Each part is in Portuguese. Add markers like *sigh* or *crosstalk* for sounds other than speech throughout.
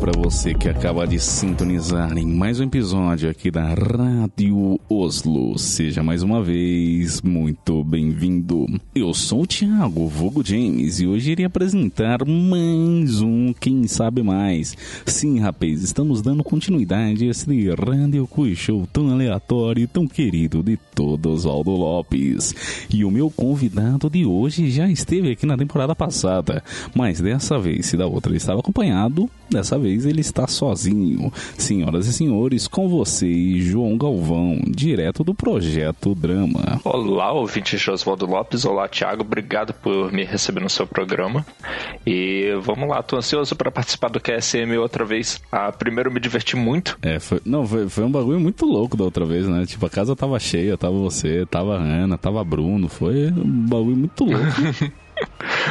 Para você que acaba de sintonizar em mais um episódio aqui da Rádio Oslo. Seja mais uma vez muito bem-vindo. Eu sou o Thiago Vogo James e hoje irei apresentar mais um Quem Sabe Mais. Sim, rapaz, estamos dando continuidade a esse Rádio Quiz Show tão aleatório e tão querido de todos, Aldo Lopes. E o meu convidado de hoje já esteve aqui na temporada passada, mas dessa vez, se da outra ele estava acompanhado dessa vez ele está sozinho. Senhoras e senhores, com vocês, João Galvão, direto do Projeto Drama. Olá, ouvinte Josvaldo Lopes. Olá, Thiago. Obrigado por me receber no seu programa. E vamos lá, tô ansioso para participar do QSM outra vez. Ah, primeiro me diverti muito. É, foi, não, foi, foi um bagulho muito louco da outra vez, né? Tipo, a casa tava cheia, tava você, tava a Ana, tava Bruno. Foi um bagulho muito louco. *laughs*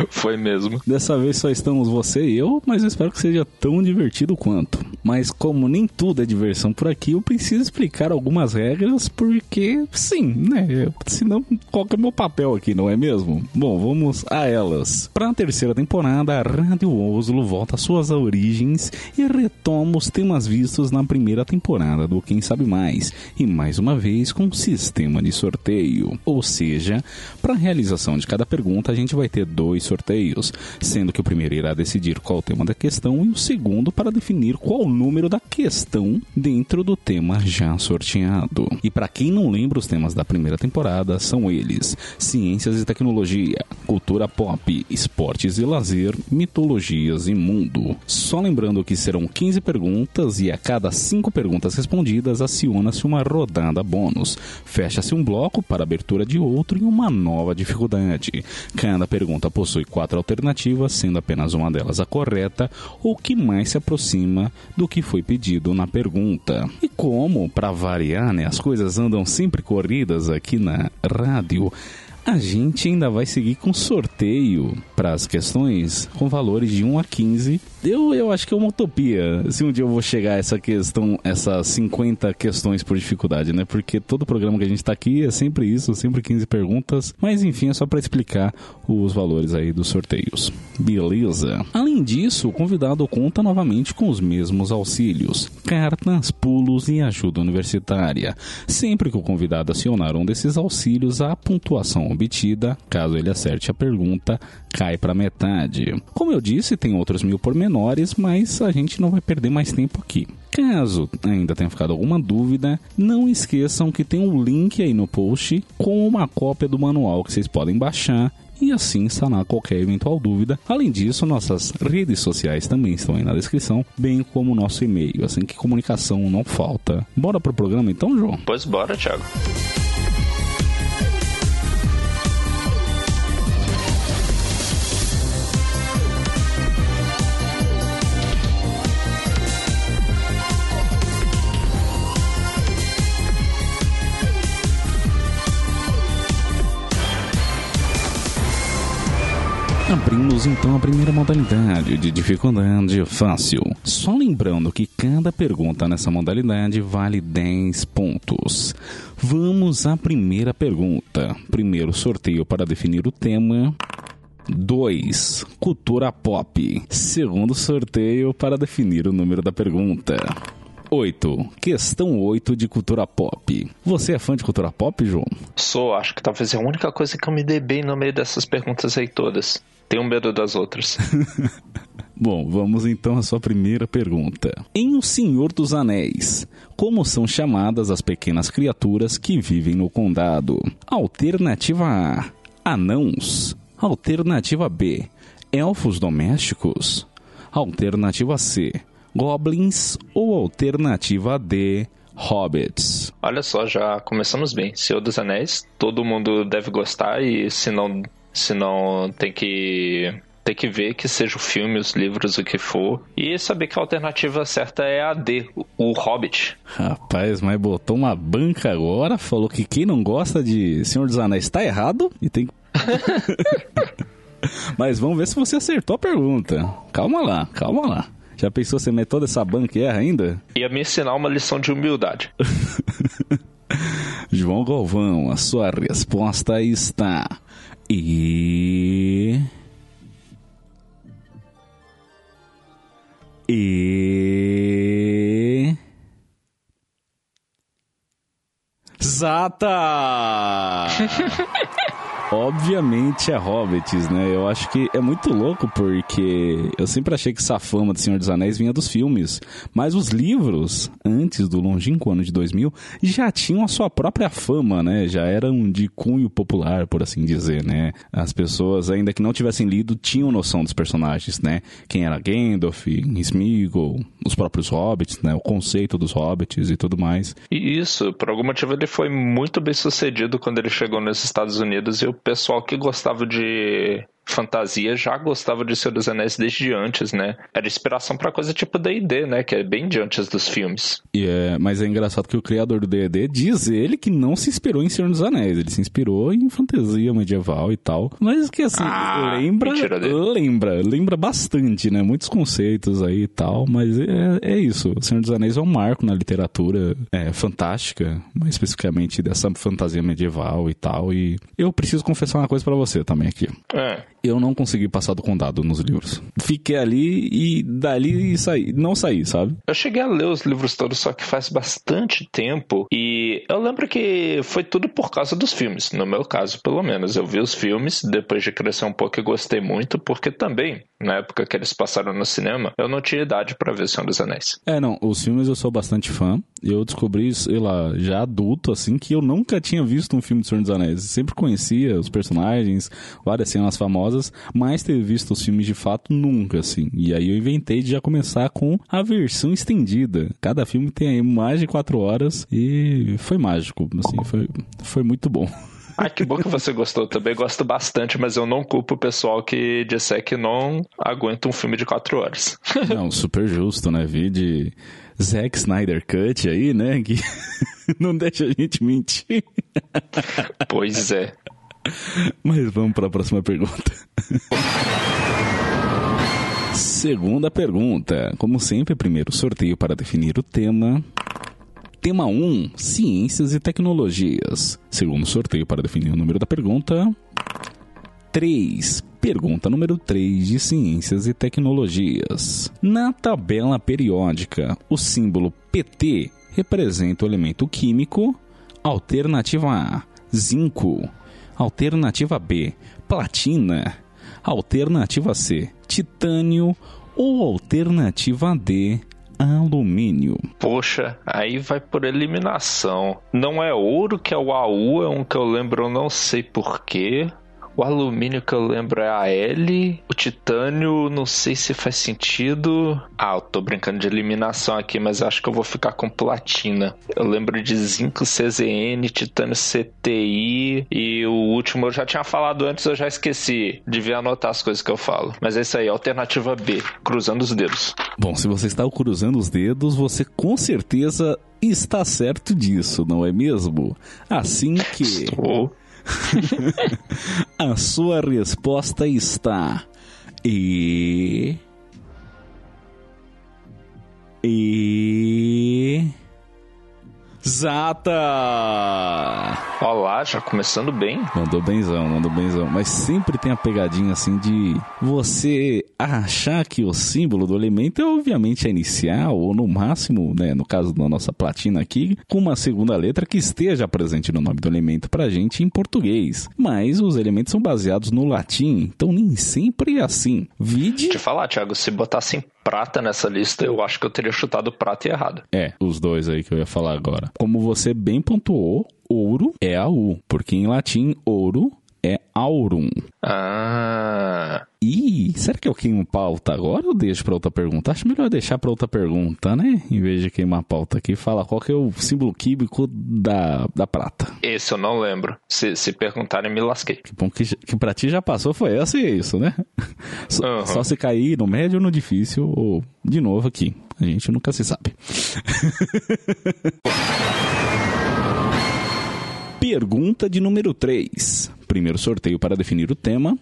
Foi mesmo. Dessa vez só estamos você e eu, mas eu espero que seja tão divertido quanto. Mas como nem tudo é diversão por aqui, eu preciso explicar algumas regras, porque sim, né? Senão, qual que é meu papel aqui, não é mesmo? Bom, vamos a elas. Para a terceira temporada, a Rádio Oslo volta às suas origens e retoma os temas vistos na primeira temporada do Quem Sabe Mais, e mais uma vez com um sistema de sorteio. Ou seja, para a realização de cada pergunta, a gente vai ter dois sorteios, sendo que o primeiro irá decidir qual o tema da questão e o segundo para definir qual o número da questão dentro do tema já sorteado. E para quem não lembra, os temas da primeira temporada são eles: ciências e tecnologia, cultura pop, esportes e lazer, mitologias e mundo. Só lembrando que serão 15 perguntas e a cada 5 perguntas respondidas aciona-se uma rodada bônus. Fecha-se um bloco para abertura de outro e uma nova dificuldade. Cada pergunta possui quatro alternativas, sendo apenas uma delas a correta ou que mais se aproxima do que foi pedido na pergunta. E como, para variar, né, as coisas andam sempre corridas aqui na rádio, a gente ainda vai seguir com sorteio para as questões com valores de 1 a 15 eu, eu acho que é uma utopia se um dia eu vou chegar a essa questão, essas 50 questões por dificuldade, né? Porque todo programa que a gente tá aqui é sempre isso, sempre 15 perguntas. Mas enfim, é só para explicar os valores aí dos sorteios. Beleza. Além disso, o convidado conta novamente com os mesmos auxílios: cartas, pulos e ajuda universitária. Sempre que o convidado acionar um desses auxílios, a pontuação obtida, caso ele acerte a pergunta, cai para metade. Como eu disse, tem outros mil por menores, mas a gente não vai perder mais tempo aqui. Caso ainda tenha ficado alguma dúvida, não esqueçam que tem um link aí no post com uma cópia do manual que vocês podem baixar e assim sanar qualquer eventual dúvida. Além disso, nossas redes sociais também estão aí na descrição, bem como o nosso e-mail, assim que comunicação não falta. Bora pro programa então, João? Pois bora, Thiago. Abrimos então a primeira modalidade de dificuldade fácil. Só lembrando que cada pergunta nessa modalidade vale 10 pontos. Vamos à primeira pergunta. Primeiro sorteio para definir o tema. 2. Cultura pop. Segundo sorteio para definir o número da pergunta. 8. Questão 8 de cultura pop. Você é fã de cultura pop, João? Sou, acho que talvez é a única coisa que eu me dei bem no meio dessas perguntas aí todas. Tenho medo das outras. *laughs* Bom, vamos então à sua primeira pergunta. Em O Senhor dos Anéis, como são chamadas as pequenas criaturas que vivem no condado? Alternativa A: Anãos. Alternativa B: Elfos domésticos. Alternativa C: Goblins. Ou alternativa D: Hobbits. Olha só, já começamos bem. Senhor dos Anéis, todo mundo deve gostar e se não, se não tem que tem que ver que seja o filme, os livros, o que for. E saber que a alternativa certa é a D, o Hobbit. Rapaz, mas botou uma banca agora, falou que quem não gosta de Senhor dos Anéis está errado e tem *laughs* Mas vamos ver se você acertou a pergunta. Calma lá, calma lá. Já pensou você mete toda essa banca e erra ainda? Ia me ensinar uma lição de humildade. *laughs* João Galvão, a sua resposta está. E. E. Zata! Obviamente é Hobbits, né? Eu acho que é muito louco porque eu sempre achei que essa fama do Senhor dos Anéis vinha dos filmes. Mas os livros, antes do longínquo ano de 2000, já tinham a sua própria fama, né? Já eram de cunho popular, por assim dizer, né? As pessoas, ainda que não tivessem lido, tinham noção dos personagens, né? Quem era Gandalf, Smeagol, os próprios Hobbits, né? O conceito dos Hobbits e tudo mais. E isso, por algum motivo ele foi muito bem sucedido quando ele chegou nos Estados Unidos e o pessoal que gostava de fantasia já gostava de Senhor dos Anéis desde antes, né? Era inspiração para coisa tipo D&D, né? Que é bem de antes dos filmes. E é, mas é engraçado que o criador do D&D diz ele que não se inspirou em Senhor dos Anéis, ele se inspirou em fantasia medieval e tal. Mas que assim, Ah, lembra, lembra, lembra bastante, né? Muitos conceitos aí e tal, mas é, é isso. O Senhor dos Anéis é um marco na literatura é, fantástica, mais especificamente dessa fantasia medieval e tal. E eu preciso confessar uma coisa pra você também aqui É. eu não consegui passar do condado nos livros. Fiquei ali e dali saí. Não saí, sabe? Eu cheguei a ler os livros todos, só que faz bastante tempo. E eu lembro que foi tudo por causa dos filmes. No meu caso, pelo menos. Eu vi os filmes, depois de crescer um pouco e gostei muito, porque também, na época que eles passaram no cinema, eu não tinha idade pra ver Senhor dos Anéis. É, não, os filmes eu sou bastante fã. Eu descobri, sei lá, já adulto, assim, que eu nunca tinha visto um filme de Senhor dos Anéis. Sempre conhecia os personagens, várias cenas famosas, mas ter visto os filmes de fato nunca, assim. E aí eu inventei de já começar com a versão estendida. Cada filme tem aí mais de quatro horas e foi mágico, assim, foi, foi muito bom. Ai, que bom que você gostou. Eu também gosto bastante, mas eu não culpo o pessoal que disser que não aguenta um filme de quatro horas. *laughs* Não, super justo, né? Vi de Zack Snyder Cut aí, né? Que *laughs* não deixa a gente mentir. pois é. Mas vamos para a próxima pergunta. Segunda pergunta. Como sempre, primeiro sorteio para definir o tema. Tema 1, Ciências e Tecnologias. Segundo sorteio para definir o número da pergunta. 3. Pergunta número 3 de Ciências e Tecnologias. Na tabela periódica, o símbolo PT representa o elemento químico. Alternativa A, zinco. Alternativa B, platina. Alternativa C, titânio. Ou alternativa D, alumínio. Poxa, aí vai por eliminação. Não é ouro que é o AU, é um que eu lembro, eu não sei porquê. O alumínio que eu lembro é a L. O titânio, não sei se faz sentido. Ah, eu tô brincando de eliminação aqui, mas acho que eu vou ficar com platina. Eu lembro de zinco CZN, titânio CTI. E o último eu já tinha falado antes, eu já esqueci. Devia anotar as coisas que eu falo. Mas é isso aí, alternativa B, cruzando os dedos. Bom, se você está cruzando os dedos, você com certeza está certo disso, não é mesmo? Assim que Oh. *laughs* a sua resposta está e e Zata! Olá, já começando bem. Mandou benzão, mandou benzão. Mas sempre tem a pegadinha assim de você achar que o símbolo do elemento é obviamente a inicial, ou no máximo, né, no caso da nossa platina aqui, com uma segunda letra que esteja presente no nome do elemento pra gente em português. Mas os elementos são baseados no latim, então nem sempre é assim. Vide. Te falar, Thiago, se botassem prata nessa lista, eu acho que eu teria chutado prata e errado. É, os dois aí que eu ia falar agora. Como você bem pontuou, ouro é AU, porque em latim ouro é aurum. Ah. Ih, será que eu queimo pauta agora ou deixo pra outra pergunta? Acho melhor deixar pra outra pergunta, né? Em vez de queimar pauta aqui, fala qual que é o símbolo químico da, da prata. Esse eu não lembro. Se, se perguntarem, me lasquei. Que bom que, que pra ti já passou foi essa e é isso, né? *laughs* Só, Aham. só se cair no médio ou no difícil, ou de novo aqui. A gente nunca se sabe. *laughs* Pergunta de número 3. Primeiro sorteio para definir o tema.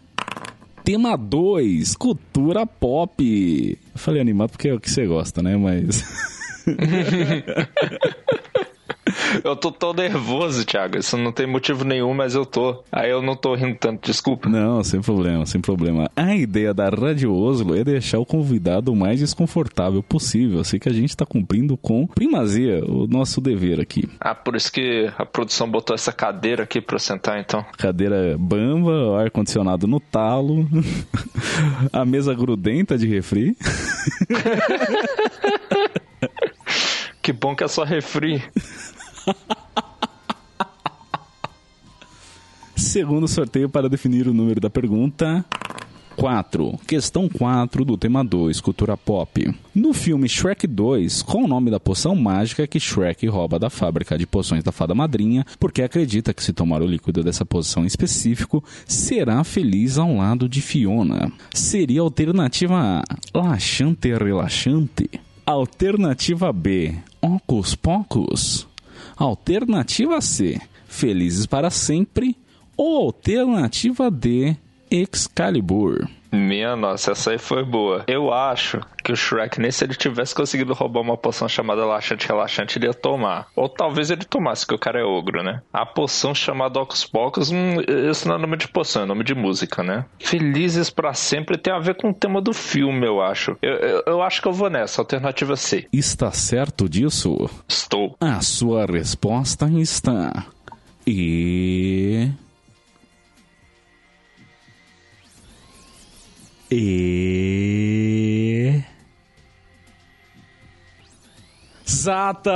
Tema 2, cultura pop. Eu falei animado porque é o que você gosta, né? Mas. *laughs* Eu tô tão nervoso, Thiago. Isso não tem motivo nenhum, mas eu tô. Aí eu não tô rindo tanto, desculpa. Não, sem problema, sem problema. A ideia da Radio Oslo é deixar o convidado o mais desconfortável possível. Assim que a gente tá cumprindo com primazia o nosso dever aqui. Ah, por isso que a produção botou essa cadeira aqui pra eu sentar, então. Cadeira bamba, ar-condicionado no talo, *laughs* a mesa grudenta de refri. *laughs* que bom que é só refri. *laughs* *laughs* Segundo sorteio para definir o número da pergunta. 4. Questão 4 do tema 2, cultura pop. No filme Shrek 2, qual o nome da poção mágica que Shrek rouba da fábrica de poções da fada madrinha, porque acredita que se tomar o líquido dessa poção em específico, será feliz ao lado de Fiona? Seria alternativa A, laxante relaxante. Alternativa B, ocos pocos. Alternativa C, felizes para sempre. Ou alternativa D, Excalibur. Minha nossa, essa aí foi boa. Eu acho que o Shrek, nem se ele tivesse conseguido roubar uma poção chamada Laxante Relaxante, ele ia tomar. Ou talvez ele tomasse, que o cara é ogro, né? A poção chamada Ocus Pocus, hum, esse não é nome de poção, é nome de música, né? Felizes para sempre tem a ver com o tema do filme, eu acho. Eu, eu, eu acho que eu vou nessa, alternativa C. Está certo disso? Estou. A sua resposta está. E. E. Exata!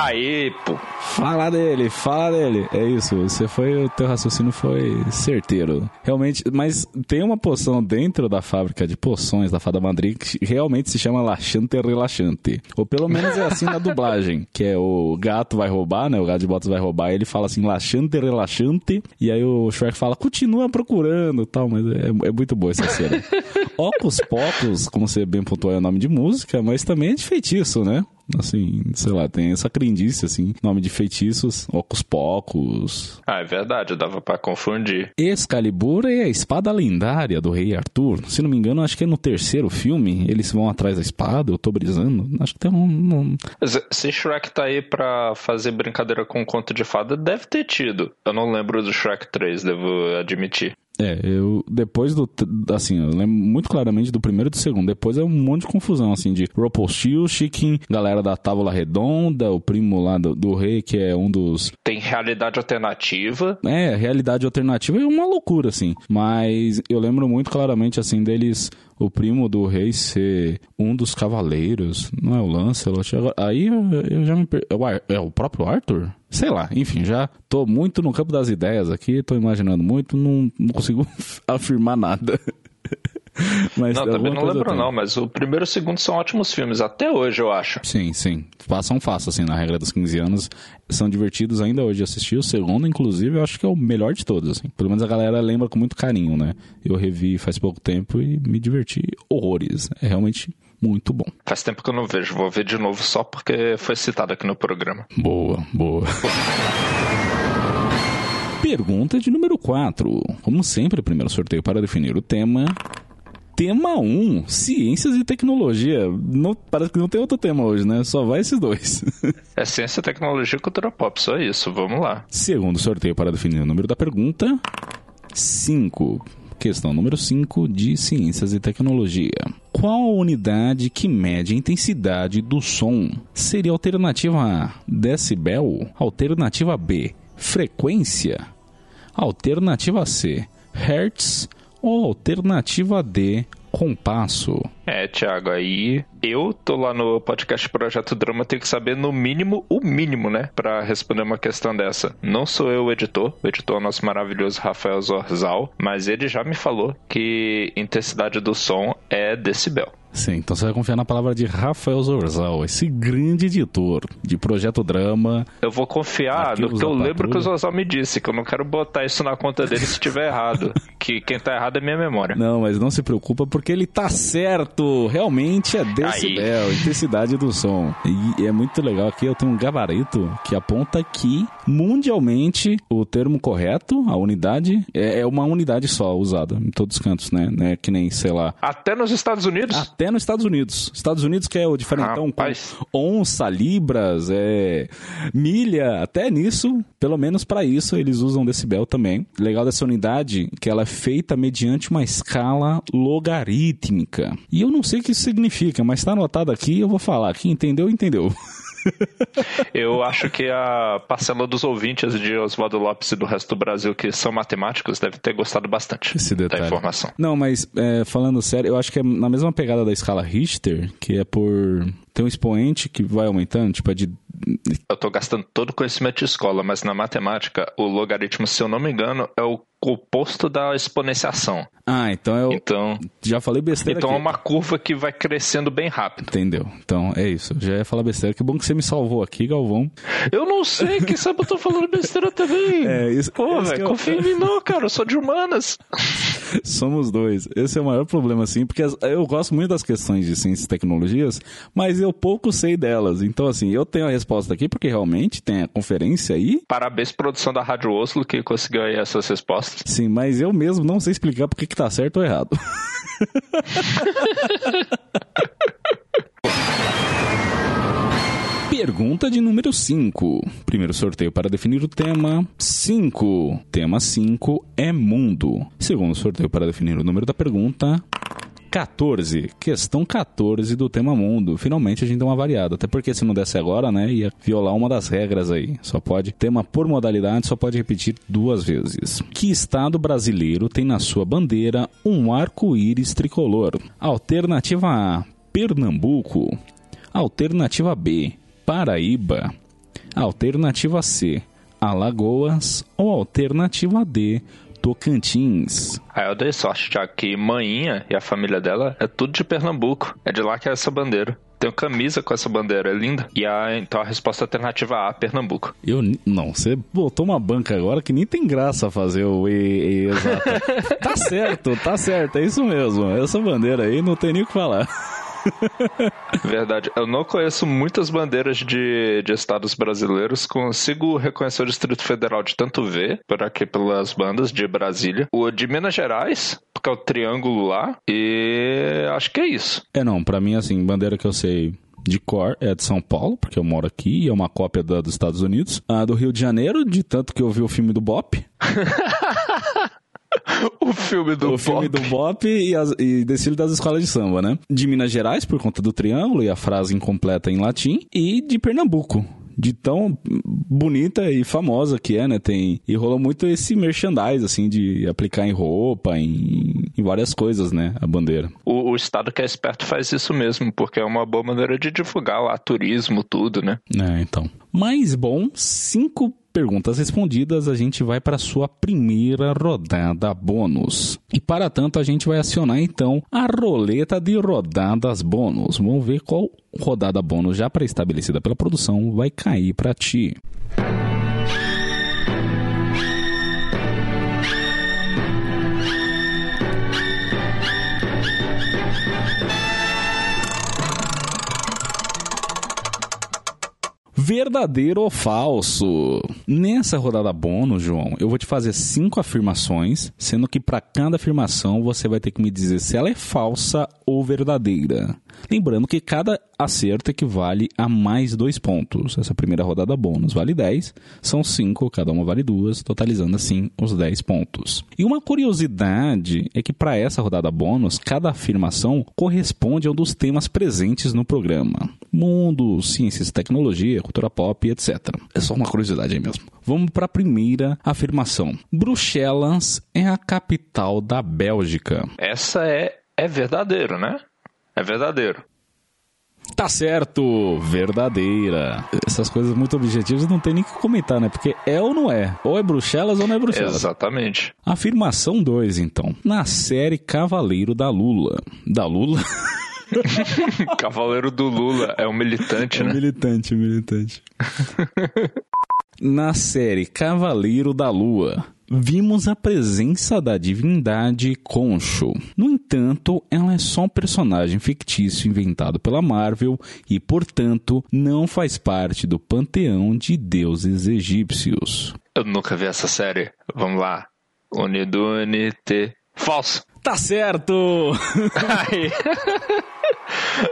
Aí, pô. Fala dele, fala dele. É isso, você foi, o teu raciocínio foi certeiro. Realmente, mas tem uma poção dentro da fábrica de poções da Fada Madrinha que realmente se chama Laxante Relaxante. Ou pelo menos é assim na dublagem, que é o gato vai roubar, né? O gato de botas vai roubar, e ele fala assim, Laxante Relaxante, e aí o Shrek fala, continua procurando tal, mas é, é muito boa essa cena. *laughs* Ocus Pocus, como você bem pontuou, é o nome de música, mas também é de feitiço, né? Assim, sei lá, tem essa crendice, assim, nome de feitiços, Ocus Pocus. Ah, é verdade, dava para confundir. Excalibur é a espada lendária do rei Arthur. Se não me engano, acho que é no terceiro filme, eles vão atrás da espada, eu tô brisando. Acho que tem um... um... Se Shrek tá aí pra fazer brincadeira com conto de fada, deve ter tido. Eu não lembro do Shrek 3, devo admitir. É, eu depois do assim, eu lembro muito claramente do primeiro e do segundo. Depois é um monte de confusão assim de Ropostio, Chicken, galera da Távola Redonda, o primo lá do, do, rei que é um dos Tem realidade alternativa. É, realidade alternativa é uma loucura assim, mas eu lembro muito claramente assim deles o primo do rei ser um dos cavaleiros, não é o Lancelot. Aí eu, eu já me per... é o próprio Arthur? Sei lá, enfim, já tô muito no campo das ideias aqui, tô imaginando muito, não, não consigo *laughs* afirmar nada. *laughs* Mas não, também não lembro não, mas o primeiro e o segundo são ótimos filmes, até hoje eu acho. Sim, sim. Passam fácil, assim, na regra dos 15 anos. São divertidos ainda hoje assistir. O segundo, inclusive, eu acho que é o melhor de todos, assim. Pelo menos a galera lembra com muito carinho, né? Eu revi faz pouco tempo e me diverti horrores. É realmente muito bom. Faz tempo que eu não vejo, vou ver de novo só porque foi citado aqui no programa. Boa, boa. Pergunta de número 4. Como sempre, primeiro sorteio para definir o tema. Tema 1, ciências e tecnologia. Não, parece que não tem outro tema hoje, né? Só vai esses dois. *laughs* é ciência, tecnologia e cultura pop, só isso. Vamos lá. Segundo sorteio para definir o número da pergunta. 5. Questão número 5 de ciências e tecnologia. Qual a unidade que mede a intensidade do som? Seria alternativa A, decibel? Alternativa B, frequência? Alternativa C, hertz? Ou alternativa D, compasso? É, Thiago, aí eu tô lá no podcast Projeto Drama, tenho que saber no mínimo o mínimo, né, para responder uma questão dessa. Não sou eu o editor, o editor é o nosso maravilhoso Rafael Zorzal, mas ele já me falou que intensidade do som é decibel. Sim, então você vai confiar na palavra de Rafael Zorzal, esse grande editor de Projeto Drama. Eu vou confiar no que eu lembro que o Zorzal me disse, que eu não quero botar isso na conta dele se estiver errado. *laughs* que quem tá errado é minha memória. Não, mas não se preocupa porque ele tá certo. Realmente é decibel, Aí. intensidade do som. E é muito legal aqui, eu tenho um gabarito que aponta que mundialmente o termo correto, a unidade, é, é uma unidade só usada em todos os cantos, né? né? Que nem, sei lá. Até nos Estados Unidos? Até até nos Estados Unidos. Estados Unidos que é o diferentão Rapaz. com onça, libras, é, milha, até nisso, pelo menos para isso, eles usam decibel também. Legal dessa unidade que ela é feita mediante uma escala logarítmica. E eu não sei o que isso significa, mas está anotado aqui, eu vou falar. Quem entendeu, entendeu. *laughs* Eu acho que a parcela dos ouvintes de Oswaldo Lopes e do resto do Brasil que são matemáticos deve ter gostado bastante Esse da detalhe. informação. Não, mas é, falando sério, eu acho que é na mesma pegada da escala Richter, que é por. Tem um expoente que vai aumentando, tipo, é de. Eu tô gastando todo o conhecimento de escola, mas na matemática, o logaritmo, se eu não me engano, é o oposto da exponenciação. Ah, então eu Então, já falei besteira. então é aqui. uma curva que vai crescendo bem rápido. Entendeu? Então é isso. Já ia falar besteira. Que bom que você me salvou aqui, Galvão. Eu não sei, quem sabe eu tô falando besteira também. *laughs* É, isso- Pô, velho, eu- confia em mim *laughs* não, cara, eu sou de humanas. *laughs* Somos dois. Esse é o maior problema, assim, porque eu gosto muito das questões de ciências e tecnologias, mas eu pouco sei delas. Então, assim, eu tenho a resposta aqui, porque realmente tem a conferência aí. Parabéns, produção da Rádio Oslo, que conseguiu aí essas respostas. Sim, mas eu mesmo não sei explicar porque que tá certo ou errado. *laughs* Pergunta de número 5. Primeiro sorteio para definir o tema 5. Tema 5 é mundo. Segundo sorteio para definir o número da pergunta 14. Questão 14 do tema mundo. Finalmente a gente deu uma variada. Até porque se não desse agora, né, ia violar uma das regras aí. Só pode, tema por modalidade, só pode repetir duas vezes. Que estado brasileiro tem na sua bandeira um arco-íris tricolor? Alternativa A, Pernambuco. Alternativa B, Paraíba. Alternativa C, Alagoas. Ou alternativa D, Tocantins. Aí eu dei sorte, já que Maninha e a família dela é tudo de Pernambuco. É de lá que é essa bandeira. Tenho camisa com essa bandeira, é linda. E a, então a resposta alternativa A, Pernambuco. Eu não, você botou uma banca agora que nem tem graça fazer o e, e exato. *laughs* tá certo, tá certo, é isso mesmo. Essa bandeira aí não tem nem o que falar. *laughs* Verdade. Eu não conheço muitas bandeiras de, de estados brasileiros. Consigo reconhecer o Distrito Federal de tanto ver, por aqui pelas bandas de Brasília. O de Minas Gerais, porque é o triângulo lá. E acho que é isso. É não, pra mim assim, bandeira que eu sei de cor é de São Paulo, porque eu moro aqui e é uma cópia da dos Estados Unidos. A do Rio de Janeiro, de tanto que eu vi o filme do Bop. *laughs* *laughs* O filme do o filme Pop. do Bop e, as, e desfile das escolas de samba, né? De Minas Gerais, por conta do triângulo e a frase incompleta em latim. E de Pernambuco. De tão bonita e famosa que é, né? Tem, e rolou muito esse merchandise, assim, de aplicar em roupa, em, em várias coisas, né? A bandeira. O, o estado que é esperto faz isso mesmo, porque é uma boa maneira de divulgar lá turismo, tudo, né? É, então. Mas bom, cinco perguntas respondidas, a gente vai para a sua primeira rodada bônus. E para tanto, a gente vai acionar então a roleta de rodadas bônus. Vamos ver qual rodada bônus já pré-estabelecida pela produção vai cair para ti. Verdadeiro ou falso? Nessa rodada bônus, João, eu vou te fazer cinco afirmações, sendo que para cada afirmação você vai ter que me dizer se ela é falsa ou verdadeira. Lembrando que cada acerto equivale a mais dois pontos. Essa primeira rodada bônus vale 10, são cinco, cada uma vale duas, totalizando assim os 10 pontos. E uma curiosidade é que para essa rodada bônus, cada afirmação corresponde a um dos temas presentes no programa: mundo, ciências tecnologia, cultura pop, etc. É só uma curiosidade aí mesmo. Vamos para a primeira afirmação: Bruxelas é a capital da Bélgica. Essa é, é verdadeiro, né? É verdadeiro. Tá certo, verdadeira. Essas coisas muito objetivas não tem nem o que comentar, né? Porque é ou não é. Ou é Bruxelas ou não é Bruxelas. Exatamente. Afirmação 2, então. Na série Cavaleiro da Lula. Da Lula? *laughs* Cavaleiro do Lula é um militante, né? militante, militante. *laughs* Na série Cavaleiro da Lua, vimos a presença da divindade Concho. No entanto, ela é só um personagem fictício inventado pela Marvel e, portanto, não faz parte do panteão de deuses egípcios. Eu nunca vi essa série. Vamos lá. Unidunite. Falso. Tá certo! *laughs* *laughs*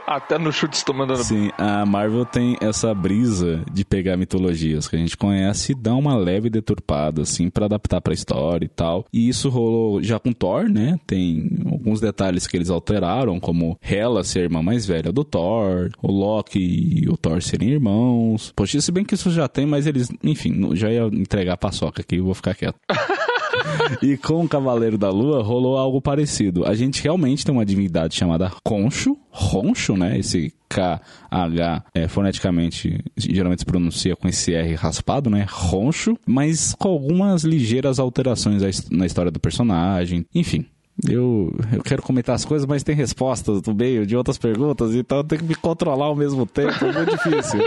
Até no chute estou mandando. Sim, a Marvel tem essa brisa de pegar mitologias que a gente conhece e dar uma leve deturpada, assim, para adaptar pra história e tal. E isso rolou já com Thor, né? Tem alguns detalhes que eles alteraram, como Hela ser a irmã mais velha do Thor, o Loki e o Thor serem irmãos. Poxa, se bem que isso já tem, mas eles, enfim, já ia entregar a paçoca aqui, eu vou ficar quieto. *laughs* e com o Cavaleiro da Lua rolou algo parecido. A gente realmente tem uma divindade chamada Concho, Roncho, né? Esse KH é, foneticamente geralmente se pronuncia com esse R raspado, né? Roncho, mas com algumas ligeiras alterações na história do personagem. Enfim, eu, eu quero comentar as coisas, mas tem respostas do meio de outras perguntas, então eu tenho que me controlar ao mesmo tempo, é muito difícil.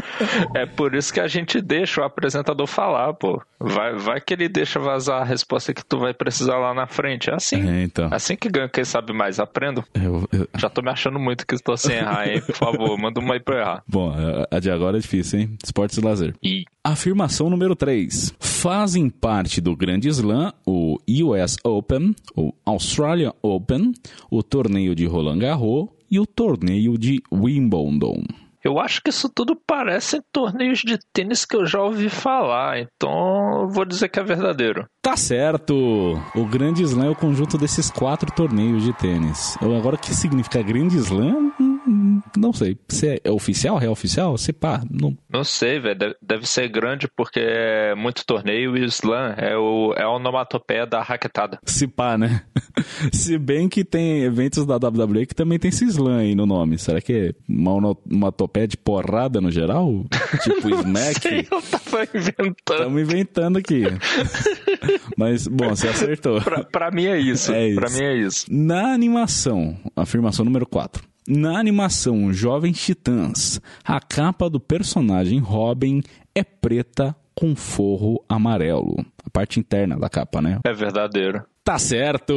*laughs* é por isso que a gente deixa o apresentador falar, pô. Vai, vai que ele deixa vazar a resposta que tu vai precisar lá na frente. É assim. É, então. Assim que ganha, quem sabe mais, aprendo. Eu, eu... Já tô me achando muito que estou sem errar, hein? Por favor, manda uma aí pra eu errar. Bom, a de agora é difícil, hein? Esportes e lazer. E... Afirmação número 3. Fazem parte do Grande Slam o US Open, o Australia Open, o torneio de Roland Garros e o torneio de Wimbledon. Eu acho que isso tudo parece torneios de tênis que eu já ouvi falar, então vou dizer que é verdadeiro. Tá certo! O Grande Slam é o conjunto desses quatro torneios de tênis. Agora, o que significa Grande Slam? Não sei. Se é oficial, real oficial? Se pá, não. Não sei, velho. Deve ser grande porque é muito torneio e o slam é, o, é a onomatopeia da raquetada. Se pá, né? *laughs* Se bem que tem eventos da WWE que também tem esse slam aí no nome. Será que é uma onomatopeia de porrada no geral? *laughs* tipo smack? Sei, eu tava inventando. Estamos inventando aqui. *laughs* Mas, bom, você acertou. pra, pra mim é isso. É isso. Pra mim é isso. Na animação, afirmação número 4. Na animação Jovens Titãs, a capa do personagem Robin é preta com forro amarelo. A parte interna da capa, né? É verdadeiro. Tá certo!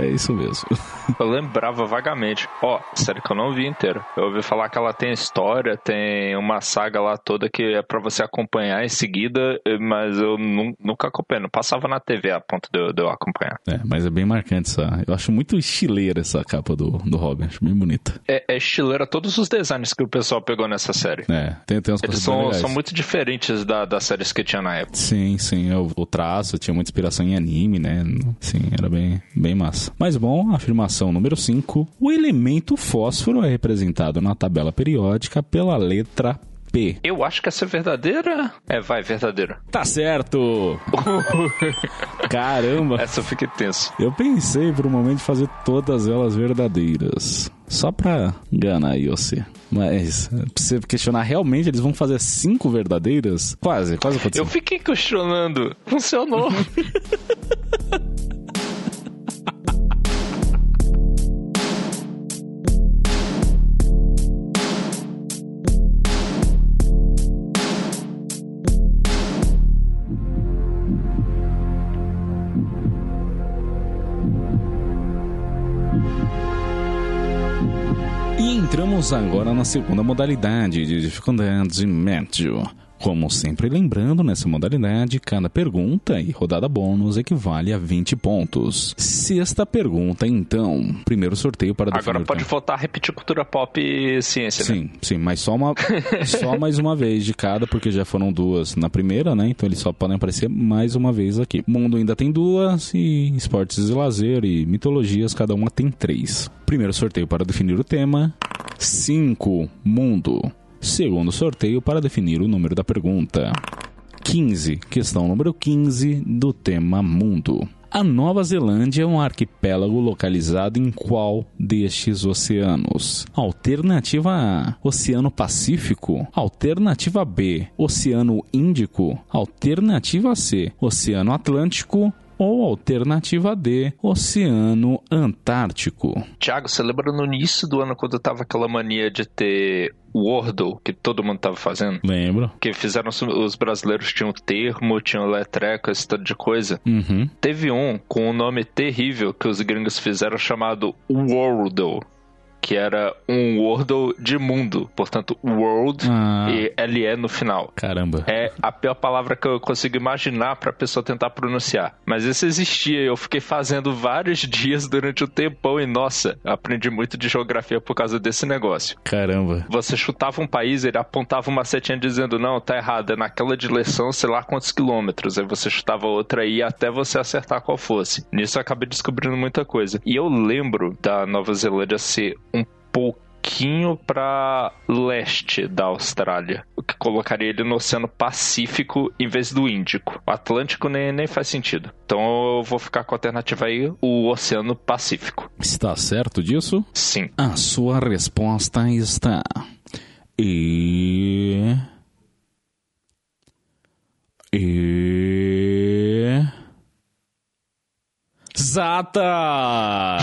É isso mesmo. *laughs* Eu lembrava vagamente. Ó, oh, sério que eu não vi inteiro. Eu ouvi falar que ela tem história, tem uma saga lá toda que é para você acompanhar em seguida, mas eu nunca acompanhei. Não passava na TV a ponto de eu, de eu, acompanhar. É, mas é bem marcante essa. Eu acho muito estileira essa capa do, do Robin. Acho bem bonita. É, é estileira todos os designs que o pessoal pegou nessa série. É, tem, tem umas Eles são, são muito diferentes da, das séries que tinha na época. Sim, sim. O, o traço tinha muita inspiração em anime, né? Sim, era bem, bem massa. Mas bom, afirmação número 5. O elemento fósforo é representado na tabela periódica pela letra P. Eu acho que essa é verdadeira. É, vai, verdadeira. Tá certo! *laughs* Caramba! Essa eu fiquei tenso. Eu pensei por um momento em fazer todas elas verdadeiras. Só pra enganar aí você. Mas, pra você questionar, realmente eles vão fazer cinco verdadeiras? Quase, quase aconteceu. Eu fiquei questionando. Funcionou. *laughs* Entramos agora na segunda modalidade de dificuldade médio. Como sempre, lembrando, nessa modalidade, cada pergunta e rodada bônus equivale a 20 pontos. Sexta pergunta, então. Primeiro sorteio para definir. Agora pode votar repetir cultura pop e ciência, sim, né? Sim, sim, mas só, uma, *laughs* só mais uma vez de cada, porque já foram duas na primeira, né? Então eles só podem aparecer mais uma vez aqui. Mundo ainda tem duas, e esportes e lazer e mitologias, cada uma tem três. Primeiro sorteio para definir o tema. 5. Mundo. Segundo sorteio para definir o número da pergunta. 15. Questão número 15 do tema Mundo. A Nova Zelândia é um arquipélago localizado em qual destes oceanos? Alternativa A: Oceano Pacífico. Alternativa B: Oceano Índico. Alternativa C: Oceano Atlântico ou alternativa D, Oceano Antártico. Tiago, você lembra no início do ano quando tava aquela mania de ter Wordle, que todo mundo tava fazendo? Lembro. Que fizeram os brasileiros tinham termo, tinham letreco, esse tipo de coisa. Uhum. Teve um com um nome terrível que os gringos fizeram chamado Wordle que era um Wordle de mundo. Portanto, World Ah. e LE no final. Caramba. É a pior palavra que eu consigo imaginar pra pessoa tentar pronunciar. Mas esse existia, eu fiquei fazendo vários *laughs* dias durante o tempão e nossa, aprendi muito de geografia por causa desse negócio. Caramba. Você chutava um país, ele apontava uma setinha dizendo: Não, tá errado, é naquela direção, sei lá quantos quilômetros. Aí você chutava outra aí até você acertar qual fosse. Nisso eu acabei descobrindo muita coisa. E eu lembro da Nova Zelândia ser um pouquinho para leste da Austrália, o que colocaria ele no Oceano Pacífico em vez do Índico. O Atlântico nem, nem faz sentido. Então eu vou ficar com a alternativa aí, o Oceano Pacífico. Está certo disso? Sim. A sua resposta está. E. E. Zata!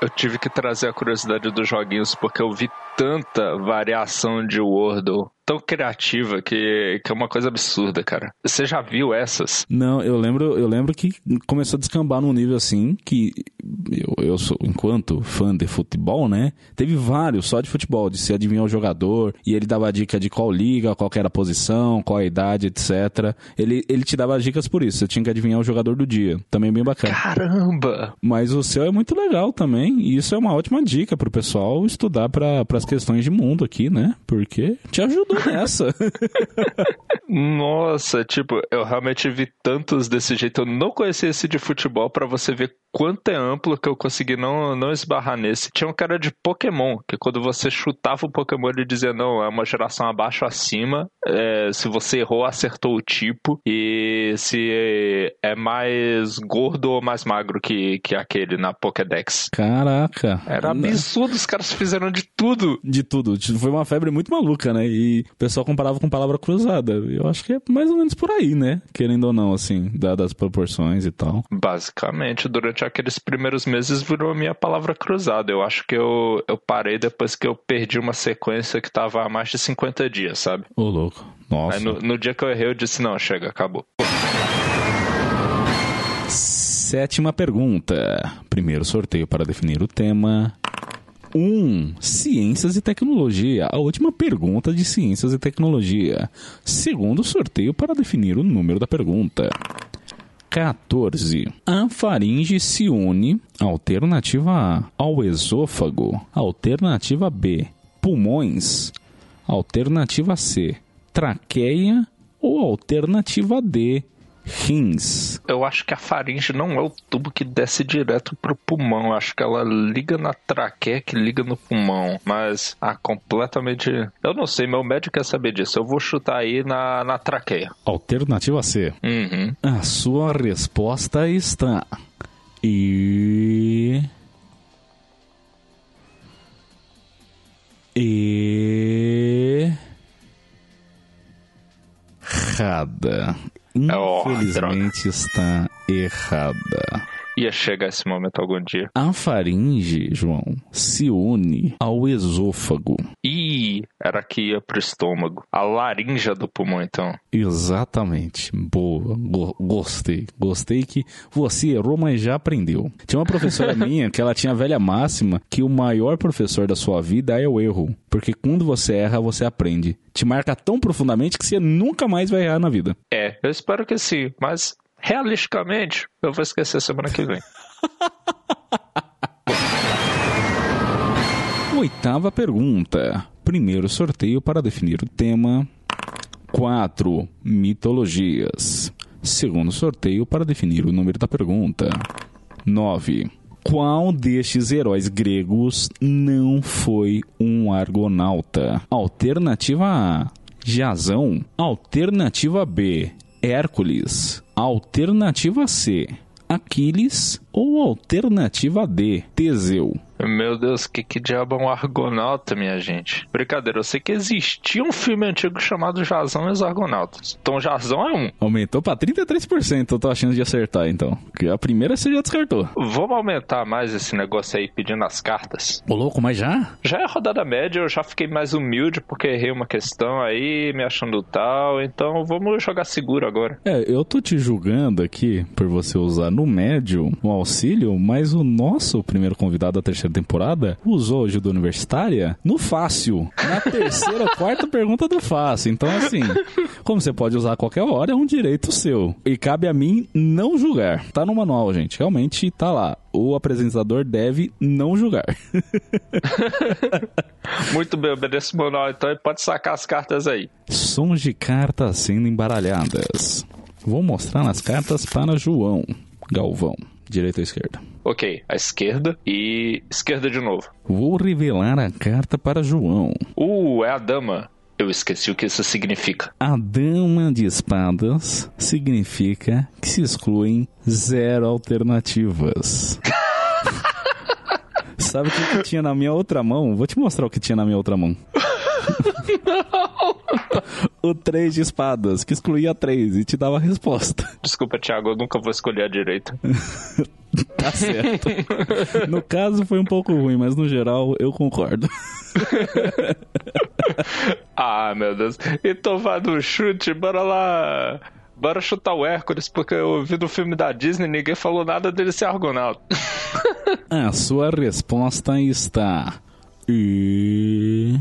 Eu tive que trazer a curiosidade dos joguinhos porque eu vi tanta variação de Wordle tão criativa que, que é uma coisa absurda, cara. Você já viu essas? Não, eu lembro, eu lembro que começou a descambar num nível assim que eu, eu sou, enquanto fã de futebol, né? Teve vários só de futebol, de se adivinhar o jogador, e ele dava dica de qual liga, qual que era a posição, qual a idade, etc. Ele, ele te dava dicas por isso, você tinha que adivinhar o jogador do dia. Também bem bacana. Caramba! Mas o seu é muito legal também, e isso é uma ótima dica pro pessoal estudar para as questões de mundo aqui, né? Porque te ajudou *laughs* nessa. Nossa, tipo, eu realmente vi tantos desse jeito. Eu não conhecia esse de futebol pra você ver quanto é amplo que eu consegui não, não esbarrar nesse. Tinha um cara de Pokémon, que quando você chutava o Pokémon, ele dizia: não, é uma geração abaixo ou acima. É, se você errou, acertou o tipo. E se é mais gordo ou mais magro que, que aquele na Pokédex. Caraca. Era absurdo, os caras fizeram de tudo. de tudo. Foi uma febre muito maluca, né? E o pessoal comparava com palavra cruzada. Eu acho que é mais ou menos por aí, né? Querendo ou não, assim, dadas as proporções e tal. Basicamente, durante aqueles primeiros meses virou a minha palavra cruzada. Eu acho que eu, eu parei depois que eu perdi uma sequência que tava há mais de 50 dias, sabe? Ô, louco. Nossa. Aí no, no dia que eu errei, eu disse: não, chega, acabou. Sétima pergunta. Primeiro sorteio para definir o tema. 1. Um, ciências e tecnologia. A última pergunta de ciências e tecnologia. Segundo sorteio para definir o número da pergunta. 14. A faringe se une, alternativa A, ao esôfago, alternativa B, pulmões, alternativa C, traqueia. Ou alternativa D, rins. Eu acho que a faringe não é o tubo que desce direto pro pulmão. Eu acho que ela liga na traqueia que liga no pulmão. Mas, ah, completamente. Eu não sei, meu médico quer saber disso. Eu vou chutar aí na, na traqueia. Alternativa C. Uhum. A sua resposta está. E. E. Errada. Oh, Infelizmente está errada. Ia chegar esse momento algum dia. A faringe, João, se une ao esôfago. Ih, era que ia pro estômago. A laringe do pulmão, então. Exatamente. Boa. Go- gostei. Gostei que você errou, mas já aprendeu. Tinha uma professora *laughs* minha que ela tinha a velha máxima que o maior professor da sua vida é o erro. Porque quando você erra, você aprende. Te marca tão profundamente que você nunca mais vai errar na vida. É, eu espero que sim, mas realisticamente, eu vou esquecer semana que vem. *laughs* Oitava pergunta. Primeiro sorteio para definir o tema. 4. Mitologias. Segundo sorteio para definir o número da pergunta. 9. Qual destes heróis gregos não foi um argonauta? Alternativa A: Jasão. Alternativa B: Hércules. Alternativa C: Aquiles. Ou alternativa D: Teseu. Meu Deus, que, que diabo é um argonauta, minha gente? Brincadeira, eu sei que existia um filme antigo chamado Jazão e os Argonautas. Então Jazão é um. Aumentou pra 33%, eu tô achando de acertar, então. Que a primeira você já descartou. Vamos aumentar mais esse negócio aí pedindo as cartas. Ô louco, mas já? Já é rodada média, eu já fiquei mais humilde porque errei uma questão aí, me achando tal. Então vamos jogar seguro agora. É, eu tô te julgando aqui por você usar no médio o auxílio, mas o nosso primeiro convidado da terceira terceira temporada, usou ajuda universitária no fácil. Na terceira ou quarta pergunta do fácil. Então, assim, como você pode usar a qualquer hora, é um direito seu. E cabe a mim não julgar. Tá no manual, gente. Realmente tá lá. O apresentador deve não julgar. *laughs* Muito bem, obedeço o manual, então e pode sacar as cartas aí. Sons de cartas sendo embaralhadas. Vou mostrar nas cartas para João Galvão. Direita ou esquerda? Ok, a esquerda e esquerda de novo. Vou revelar a carta para João. Uh, é a dama. Eu esqueci o que isso significa. A dama de espadas significa que se excluem zero alternativas. *laughs* Sabe o que, que tinha na minha outra mão? Vou te mostrar o que tinha na minha outra mão. *laughs* *laughs* *laughs* o 3 de espadas, que excluía 3 e te dava a resposta. Desculpa, Thiago, eu nunca vou escolher a direita. *laughs* tá certo. No caso foi um pouco ruim, mas no geral eu concordo. *laughs* ah, meu Deus. Então vá no chute, bora lá. Bora chutar o Hércules, porque eu vi no filme da Disney ninguém falou nada dele ser argonauta. a sua resposta está. E.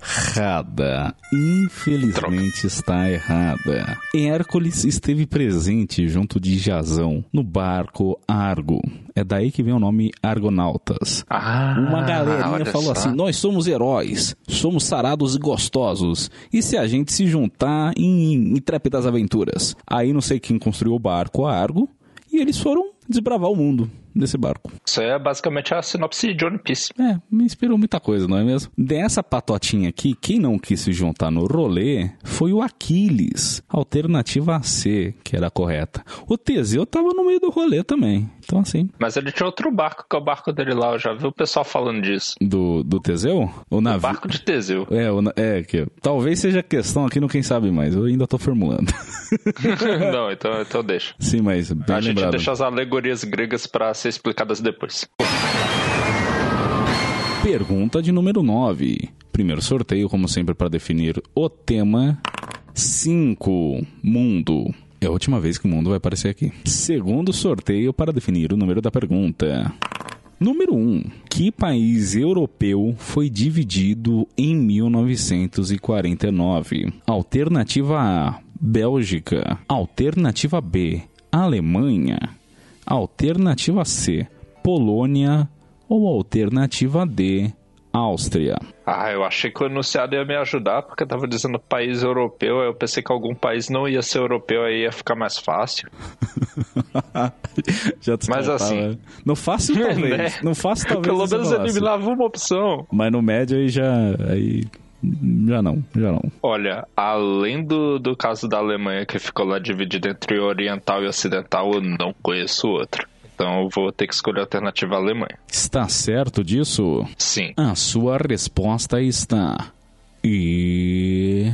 Errada. Infelizmente está errada. Hércules esteve presente junto de Jazão no barco Argo. É daí que vem o nome Argonautas. Ah, Uma galerinha falou só. assim: Nós somos heróis, somos sarados e gostosos. E se a gente se juntar em intrépidas aventuras? Aí não sei quem construiu o barco Argo e eles foram desbravar o mundo desse barco. Isso é basicamente a sinopse de One Piece. É, me inspirou muita coisa, não é mesmo? Dessa patotinha aqui, quem não quis se juntar no rolê foi o Aquiles, alternativa C, que era a correta. O Teseu tava no meio do rolê também. Então, assim, Mas ele tinha outro barco, que é o barco dele lá. Eu já vi o pessoal falando disso. do, do Teseu? O navio. Barco de Teseu. É, o é, que talvez seja questão aqui no Quem Sabe Mais, eu ainda tô formulando. *laughs* Não, então, então deixa. Sim, mas bem a gente lembrado. deixa as alegorias gregas pra ser explicadas depois. Pergunta de número 9. Primeiro sorteio, como sempre, para definir o tema 5. Mundo. É a última vez que o mundo vai aparecer aqui. Segundo sorteio para definir o número da pergunta. Número 1. Que país europeu foi dividido em 1949? Alternativa A: Bélgica. Alternativa B: Alemanha. Alternativa C: Polônia. Ou alternativa D: Áustria. Ah, eu achei que o enunciado ia me ajudar, porque tava dizendo país europeu, aí eu pensei que algum país não ia ser europeu, aí ia ficar mais fácil. *laughs* Já. Mas assim- né? No fácil, *laughs* talvez. Né? No fácil, talvez. Pelo menos eliminava uma opção. Mas no médio aí já. Aí. Já não, já não. Olha, além do, do caso da Alemanha, que ficou lá dividido entre oriental e ocidental, eu não conheço outro. Então eu vou ter que escolher a alternativa Alemanha. Está certo disso? Sim. A sua resposta está. E.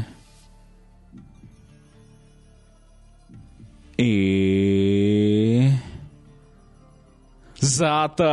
E. Exata!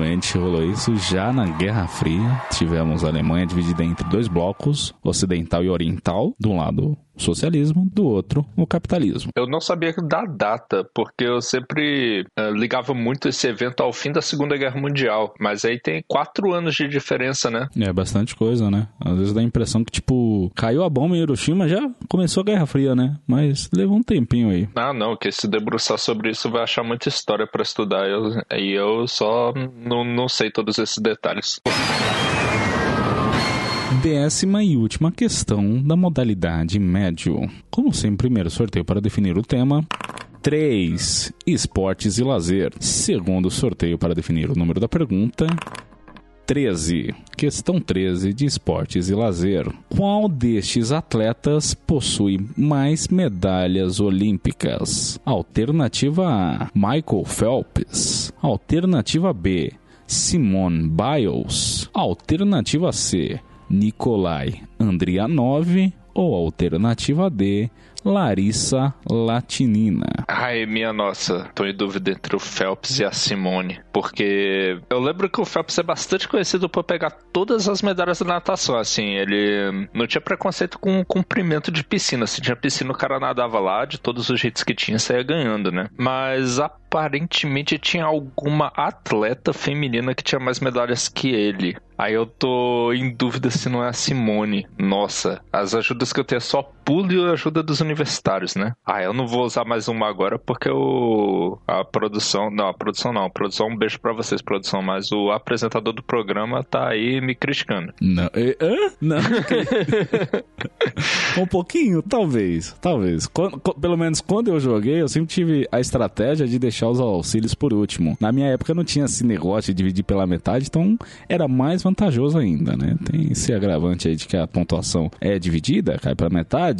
Realmente rolou isso já na Guerra Fria. Tivemos a Alemanha dividida entre dois blocos, ocidental e oriental. De um lado, socialismo, do outro, o capitalismo. Eu não sabia da data, porque eu sempre eh, ligava muito esse evento ao fim da Segunda Guerra Mundial. Mas aí tem quatro anos de diferença, né? É bastante coisa, né? Às vezes dá a impressão que, tipo, caiu a bomba em Hiroshima, já começou a Guerra Fria, né? Mas levou um tempinho aí. Ah, não, que se debruçar sobre isso vai achar muita história pra estudar. Eu, e eu só não, não sei todos esses detalhes. Décima e última questão da modalidade médio. Como sempre, primeiro sorteio para definir o tema. 3. Esportes e lazer. Segundo sorteio para definir o número da pergunta. 13. Questão 13 de esportes e lazer. Qual destes atletas possui mais medalhas olímpicas? Alternativa A: Michael Phelps. Alternativa B: Simone Biles. Alternativa C: Nikolai Andrianov. Ou alternativa D: Larissa Latinina. Ai, minha nossa, tô em dúvida entre o Phelps e a Simone. Porque eu lembro que o Phelps é bastante conhecido por pegar todas as medalhas da natação. Assim, ele não tinha preconceito com comprimento de piscina. Se tinha piscina, o cara nadava lá, de todos os jeitos que tinha, saía ganhando, né? Mas aparentemente tinha alguma atleta feminina que tinha mais medalhas que ele. Aí eu tô em dúvida se não é a Simone. Nossa, as ajudas que eu tenho é só pulo e ajuda dos universitários, né? Ah, eu não vou usar mais uma agora porque o a produção, não, a produção não, a produção, um beijo para vocês, produção, mas o apresentador do programa tá aí me criticando. Não, é, não. *laughs* um pouquinho, talvez, talvez. Quando, pelo menos quando eu joguei, eu sempre tive a estratégia de deixar os auxílios por último. Na minha época não tinha esse negócio de dividir pela metade, então era mais vantajoso ainda, né? Tem esse agravante aí de que a pontuação é dividida, cai pela metade,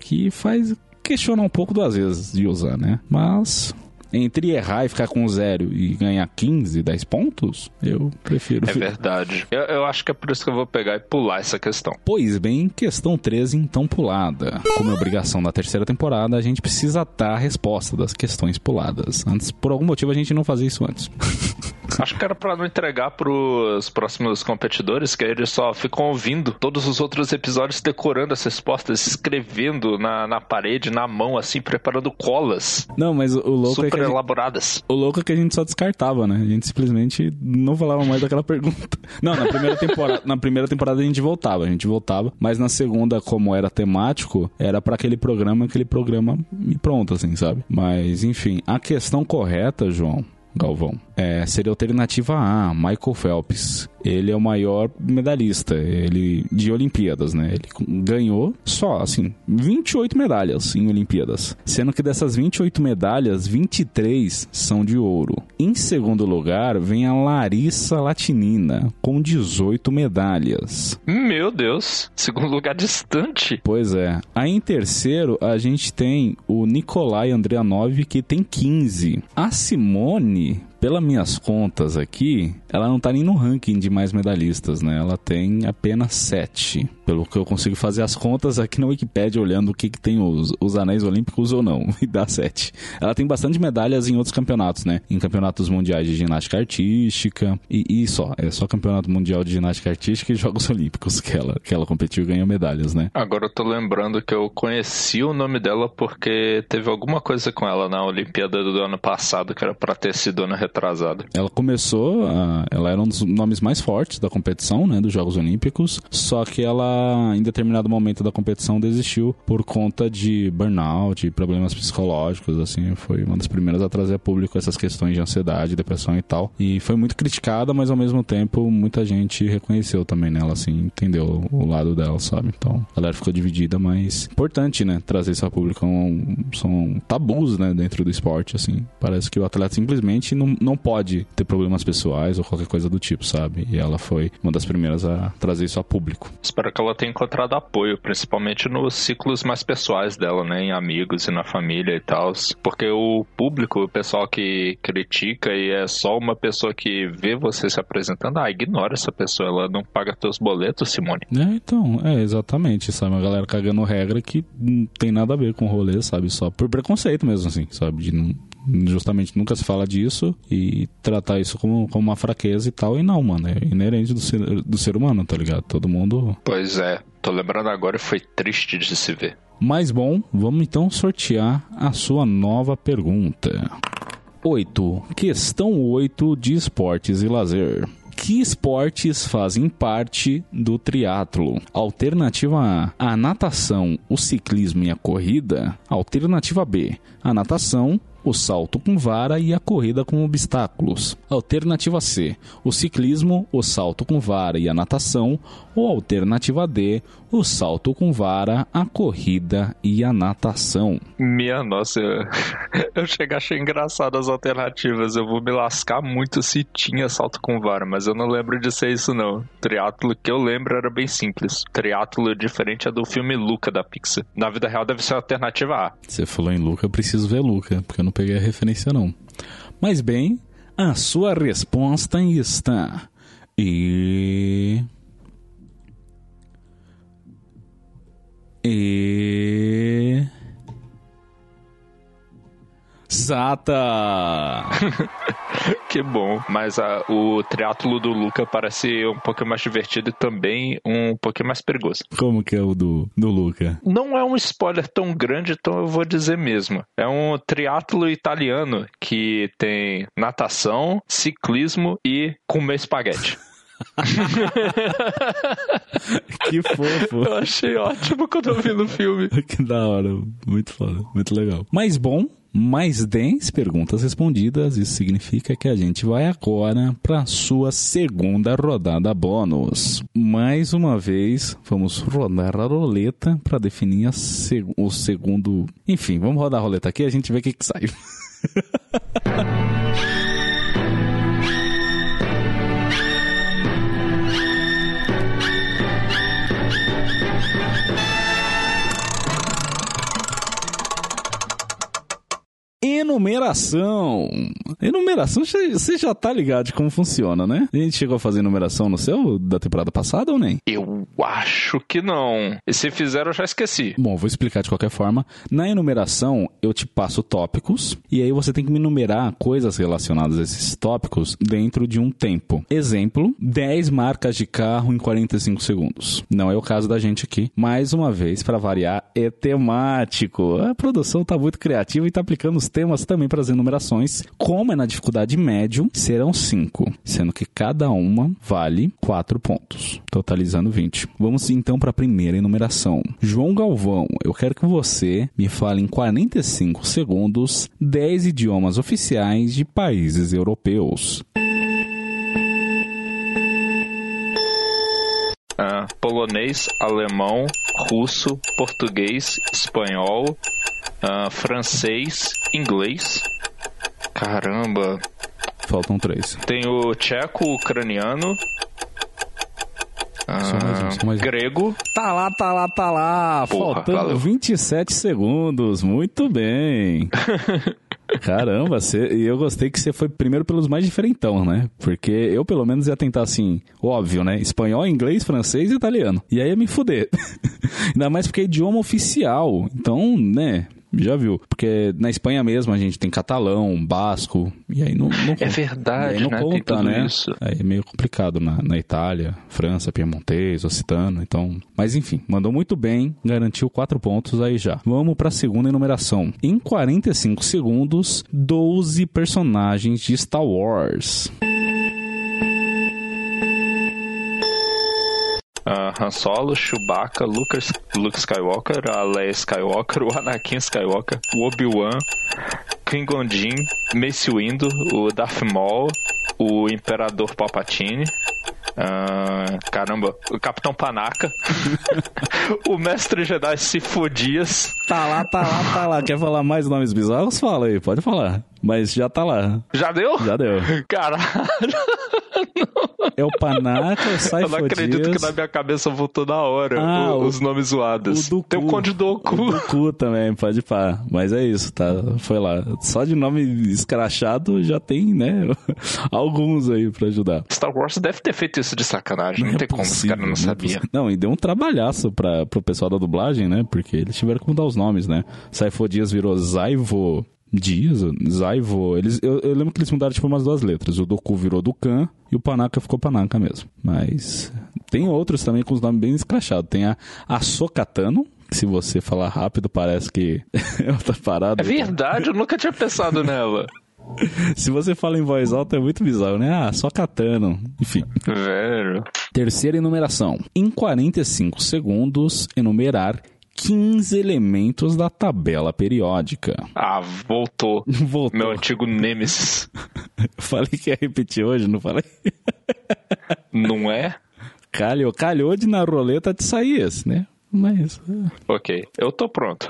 que faz questionar um pouco duas vezes de usar, né? Mas entre errar e ficar com zero e ganhar 15, 10 pontos, eu prefiro. É verdade. Eu, eu, acho que é por isso que eu vou pegar e pular essa questão. Pois bem, questão 13, então pulada. Como é obrigação da terceira temporada, a gente precisa dar a resposta das questões puladas. Antes, por algum motivo, a gente não fazia isso antes. *laughs* Acho que era para não entregar pros próximos competidores, que eles só ficam ouvindo todos os outros episódios, decorando as respostas, escrevendo na, na parede, na mão, assim, preparando colas. Não, mas o louco super é que elaboradas. O louco é que a gente só descartava, né? A gente simplesmente não falava mais daquela *laughs* pergunta. Não, na primeira temporada, na primeira temporada a gente voltava, a gente voltava, mas na segunda, como era temático, era para aquele programa, aquele programa e pronto, assim, sabe? Mas enfim, a questão correta, João, Galvão, é, seria alternativa A, Michael Phelps. Ele é o maior medalhista ele de Olimpíadas, né? Ele ganhou só, assim, 28 medalhas em Olimpíadas. Sendo que dessas 28 medalhas, 23 são de ouro. Em segundo lugar, vem a Larissa Latinina, com 18 medalhas. Meu Deus, segundo lugar distante. Pois é. Aí em terceiro, a gente tem o Nikolai Andrianov, que tem 15. A Simone pelas minhas contas aqui, ela não tá nem no ranking de mais medalhistas, né? Ela tem apenas sete. Pelo que eu consigo fazer as contas aqui na Wikipedia, olhando o que, que tem os, os anéis olímpicos ou não, *laughs* e dá sete. Ela tem bastante medalhas em outros campeonatos, né? Em campeonatos mundiais de ginástica artística, e, e só. É só campeonato mundial de ginástica artística e Jogos Olímpicos que ela, que ela competiu e ganhou medalhas, né? Agora eu tô lembrando que eu conheci o nome dela porque teve alguma coisa com ela na Olimpíada do ano passado, que era pra ter sido ano retrasado. Ela começou, a, ela era um dos nomes mais fortes da competição, né, dos Jogos Olímpicos, só que ela, em determinado momento da competição, desistiu por conta de burnout, problemas psicológicos, assim, foi uma das primeiras a trazer a público essas questões de ansiedade, depressão e tal, e foi muito criticada, mas ao mesmo tempo muita gente reconheceu também nela, assim, entendeu o lado dela, sabe? Então, a galera ficou dividida, mas importante, né, trazer isso a público, são tabus, né, dentro do esporte, assim, parece que o atleta simplesmente não, não pode ter problemas pessoais ou qualquer coisa do tipo, sabe? E ela foi uma das primeiras a trazer isso a público. Espero que ela tenha encontrado apoio, principalmente nos ciclos mais pessoais dela, né? Em amigos e na família e tal. Porque o público, o pessoal que critica e é só uma pessoa que vê você se apresentando, ah, ignora essa pessoa, ela não paga teus boletos, Simone. É, então, é, exatamente, sabe? Uma galera cagando regra que não tem nada a ver com o rolê, sabe? Só por preconceito mesmo, assim, sabe? De não justamente nunca se fala disso e tratar isso como, como uma fraqueza e tal. E não, mano, é inerente do ser, do ser humano, tá ligado? Todo mundo. Pois é, tô lembrando agora e foi triste de se ver. Mas bom, vamos então sortear a sua nova pergunta. 8. Questão 8 de esportes e lazer. Que esportes fazem parte do triatlo? Alternativa A: a natação, o ciclismo e a corrida. Alternativa B: a natação, o salto com vara e a corrida com obstáculos. Alternativa C, o ciclismo, o salto com vara e a natação. Ou alternativa D, o salto com vara, a corrida e a natação. Minha nossa, eu, *laughs* eu chego a achar engraçado as alternativas. Eu vou me lascar muito se tinha salto com vara, mas eu não lembro de ser isso não. Triatlo que eu lembro era bem simples. Triatlo diferente é do filme Luca da Pixar. Na vida real deve ser a alternativa A. Você falou em Luca, eu preciso ver Luca, porque eu não peguei a referência não. Mas bem, a sua resposta está e E. Sata! *laughs* que bom, mas a, o triátulo do Luca parece um pouquinho mais divertido e também um pouquinho mais perigoso. Como que é o do, do Luca? Não é um spoiler tão grande, então eu vou dizer mesmo. É um triátulo italiano que tem natação, ciclismo e comer espaguete. *laughs* que fofo. Eu achei ótimo quando eu vi no filme. *laughs* que da hora. Muito foda. Muito legal. Mas bom, mais 10 perguntas respondidas. Isso significa que a gente vai agora para sua segunda rodada bônus. Mais uma vez, vamos rodar a roleta para definir seg o segundo. Enfim, vamos rodar a roleta aqui e a gente vê o que, que sai. *laughs* Enumeração. Enumeração, você já tá ligado de como funciona, né? A gente chegou a fazer enumeração no seu da temporada passada ou nem? Eu acho que não. E se fizeram, eu já esqueci. Bom, vou explicar de qualquer forma. Na enumeração, eu te passo tópicos e aí você tem que me enumerar coisas relacionadas a esses tópicos dentro de um tempo. Exemplo, 10 marcas de carro em 45 segundos. Não é o caso da gente aqui. Mais uma vez, para variar, é temático. A produção tá muito criativa e tá aplicando os temas também para as enumerações. Como é na dificuldade médio, serão cinco, sendo que cada uma vale quatro pontos, totalizando 20. Vamos então para a primeira enumeração. João Galvão, eu quero que você me fale em 45 segundos 10 idiomas oficiais de países europeus. Uh, polonês, alemão, russo, português, espanhol, uh, francês, inglês. Caramba. Faltam três. Tem o tcheco, ucraniano. Só mais um, só mais um. grego. Tá lá, tá lá, tá lá. Porra, Faltando valeu. 27 segundos. Muito bem. *laughs* Caramba, cê- e eu gostei que você foi primeiro pelos mais diferentão, né? Porque eu, pelo menos, ia tentar assim, óbvio, né? Espanhol, inglês, francês e italiano. E aí ia me fuder. *laughs* Ainda mais porque é idioma oficial. Então, né? Já viu. Porque na Espanha mesmo a gente tem catalão, basco. E aí não, não É verdade, não né? Conta, né? isso. Aí é meio complicado na, na Itália, França, Piemontês, Occitano, então... Mas enfim, mandou muito bem, garantiu quatro pontos aí já. Vamos para a segunda enumeração. Em 45 segundos, 12 personagens de Star Wars. Ah, Han Solo, Chewbacca, Lucas, Luke Skywalker, a Leia Skywalker, *laughs* o Anakin Skywalker, o Obi-Wan, Qui-Gon Jinn, Mace Windu, o Darth Maul, o Imperador Palpatine, ah, caramba, o Capitão Panaca, *laughs* o Mestre Jedi Sifo Dias, Tá lá, tá lá, tá lá. Quer falar mais nomes bizarros? Fala aí, pode falar. Mas já tá lá. já deu? Já deu. *laughs* Caralho, É o Panaca, o eu Saifo não acredito Dias, que na minha cabeça voltou na hora Ah, o- o- os nomes zoados. o do Tem o. Conde Doku. O do cu também, pode pá. Mas é isso, tá? Foi lá. Só de nome escrachado já tem, né? *laughs* Alguns aí pra ajudar. Star Wars deve ter feito isso de sacanagem. Não, é tem como esse possível, cara não é sabia. possível. Não, e deu um trabalhaço pra, pro pessoal da dublagem, né? Porque eles tiveram que mudar os nomes, né? Saifo Dias virou Zaivo Dias, Zaivo. Eles, eu, eu lembro que eles mudaram tipo umas duas letras. O Doku virou Dukan e o Panaka ficou Panaka mesmo. Mas tem outros também com os nomes bem escrachados. Tem a Ahsokatano, que se você falar rápido parece que *laughs* é outra parada. É verdade, eu nunca tinha pensado nela. *laughs* Se você fala em voz alta é muito bizarro, né? Ah, só Katano. Enfim. Velho. Terceira enumeração. Em 45 segundos, enumerar 15 elementos da tabela periódica. Ah, voltou. *laughs* Voltou. Meu antigo Nemesis. *laughs* Falei que ia repetir hoje, não falei? *laughs* Não é? Calhou, calhou de na roleta de sair esse, né? Mas. Ok, eu tô pronto.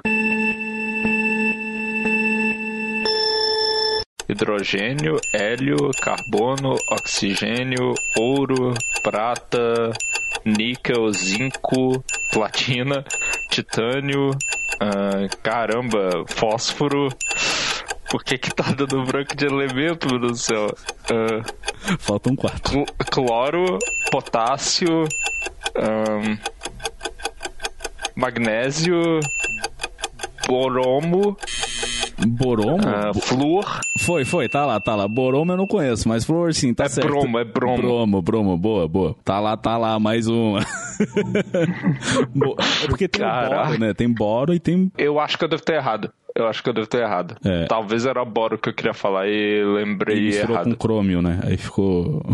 Hidrogênio, hélio, carbono, oxigênio, ouro, prata, níquel, zinco, platina, titânio, ah, caramba, fósforo. Por que que tá dando branco de elemento, meu Deus do céu? Ah, Faltam quatro. cl- cloro, potássio, ahn, magnésio, boromo, Boromo? Uh, flúor. Foi, foi, tá lá, tá lá. Boromo eu não conheço, mas flúor sim, tá é certo. Bromo, é bromo. Bromo, bromo, boa, boa. Tá lá, tá lá, mais uma. *laughs* é porque tem Caraca. boro, né? Tem boro e tem... Eu acho que eu devo ter errado. Eu acho que eu devo ter errado. É. Talvez era boro que eu queria falar e lembrei e errado. com crômio, né? Aí ficou...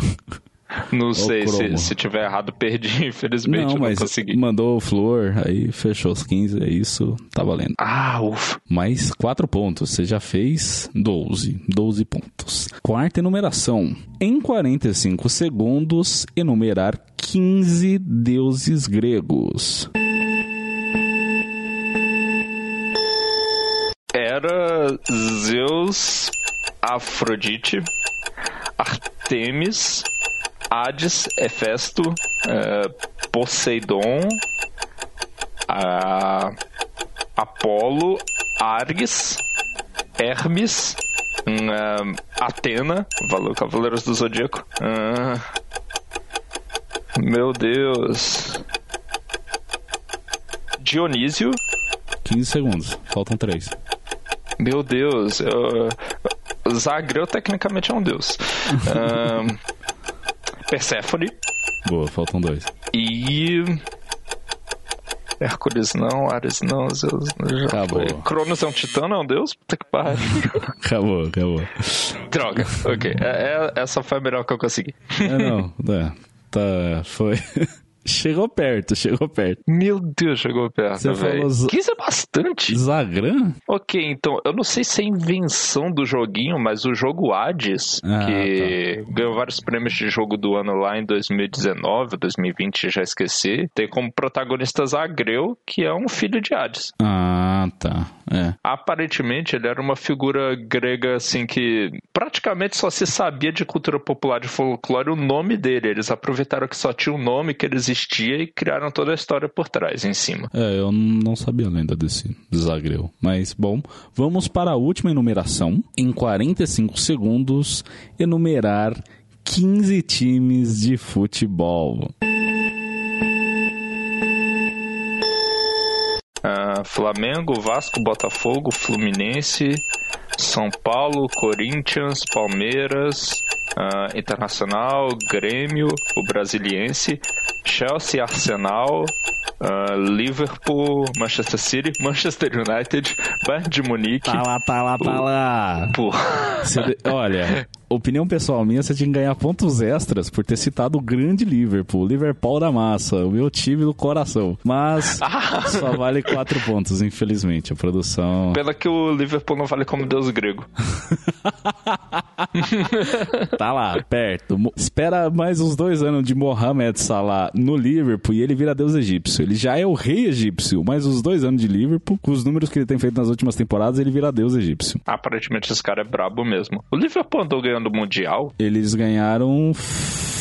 Não sei, se, se tiver errado, perdi, *laughs* infelizmente. Não, mas consegui. mandou o Flor, aí fechou os 15, é isso, tá valendo. Ah, ufa. Mais 4 pontos, você já fez 12, 12 pontos. Quarta enumeração. Em 45 segundos, enumerar 15 deuses gregos. Era Zeus, Afrodite, Artemis, Hades, Hefesto, uh, Poseidon, uh, Apolo, Arges, Hermes, uh, Atena, valeu, Cavaleiros do Zodíaco. Uh, meu Deus. Dionísio. 15 segundos, faltam 3. Meu Deus, eu... Zagreu tecnicamente é um deus. uh, *laughs* Persephone. Boa, faltam dois. E. Hércules não, Ares não, Zeus já acabou. Cronos é um titã, não é um deus? Puta que pariu. *laughs* acabou, acabou. Droga, ok. É, é, essa foi a melhor que eu consegui. é, não, *laughs* é, tá, foi. Chegou perto, chegou perto. Meu Deus, chegou perto. Você véio. falou. 15 é bastante. Zagran? Ok, então, eu não sei se é invenção do joguinho, mas o jogo Hades, ah, que tá. ganhou vários prêmios de jogo do ano lá em 2019, 2020, já esqueci, tem como protagonista Zagreu, que é um filho de Hades. Ah, tá. É. Aparentemente, ele era uma figura grega, assim, que praticamente só se sabia de cultura popular de folclore o nome dele. Eles aproveitaram que só tinha o um nome que ele existia e criaram toda a história por trás, em cima. É, eu não sabia a lenda desse desagreu. Mas, bom, vamos para a última enumeração. Em 45 segundos, enumerar 15 times de futebol. Flamengo, Vasco, Botafogo, Fluminense, São Paulo, Corinthians, Palmeiras, uh, Internacional, Grêmio, o Brasiliense, Chelsea, Arsenal, uh, Liverpool, Manchester City, *laughs* Manchester United, Bayern de Munique. Tá lá, tá lá, tá lá. Pô. olha, *laughs* opinião pessoal minha, você tinha que ganhar pontos extras por ter citado o grande Liverpool, Liverpool da massa, o meu time do coração. Mas *laughs* só vale quatro pontos, infelizmente. A produção. Pela que o Liverpool não vale como deus grego. *laughs* tá lá, perto. Espera mais uns dois anos de Mohamed Salah no Liverpool e ele vira deus egípcio. Ele já é o rei egípcio, mas os dois anos de Liverpool, com os números que ele tem feito nas últimas temporadas, ele vira deus egípcio. Aparentemente esse cara é brabo mesmo. O Liverpool andou ganhando do Mundial? Eles ganharam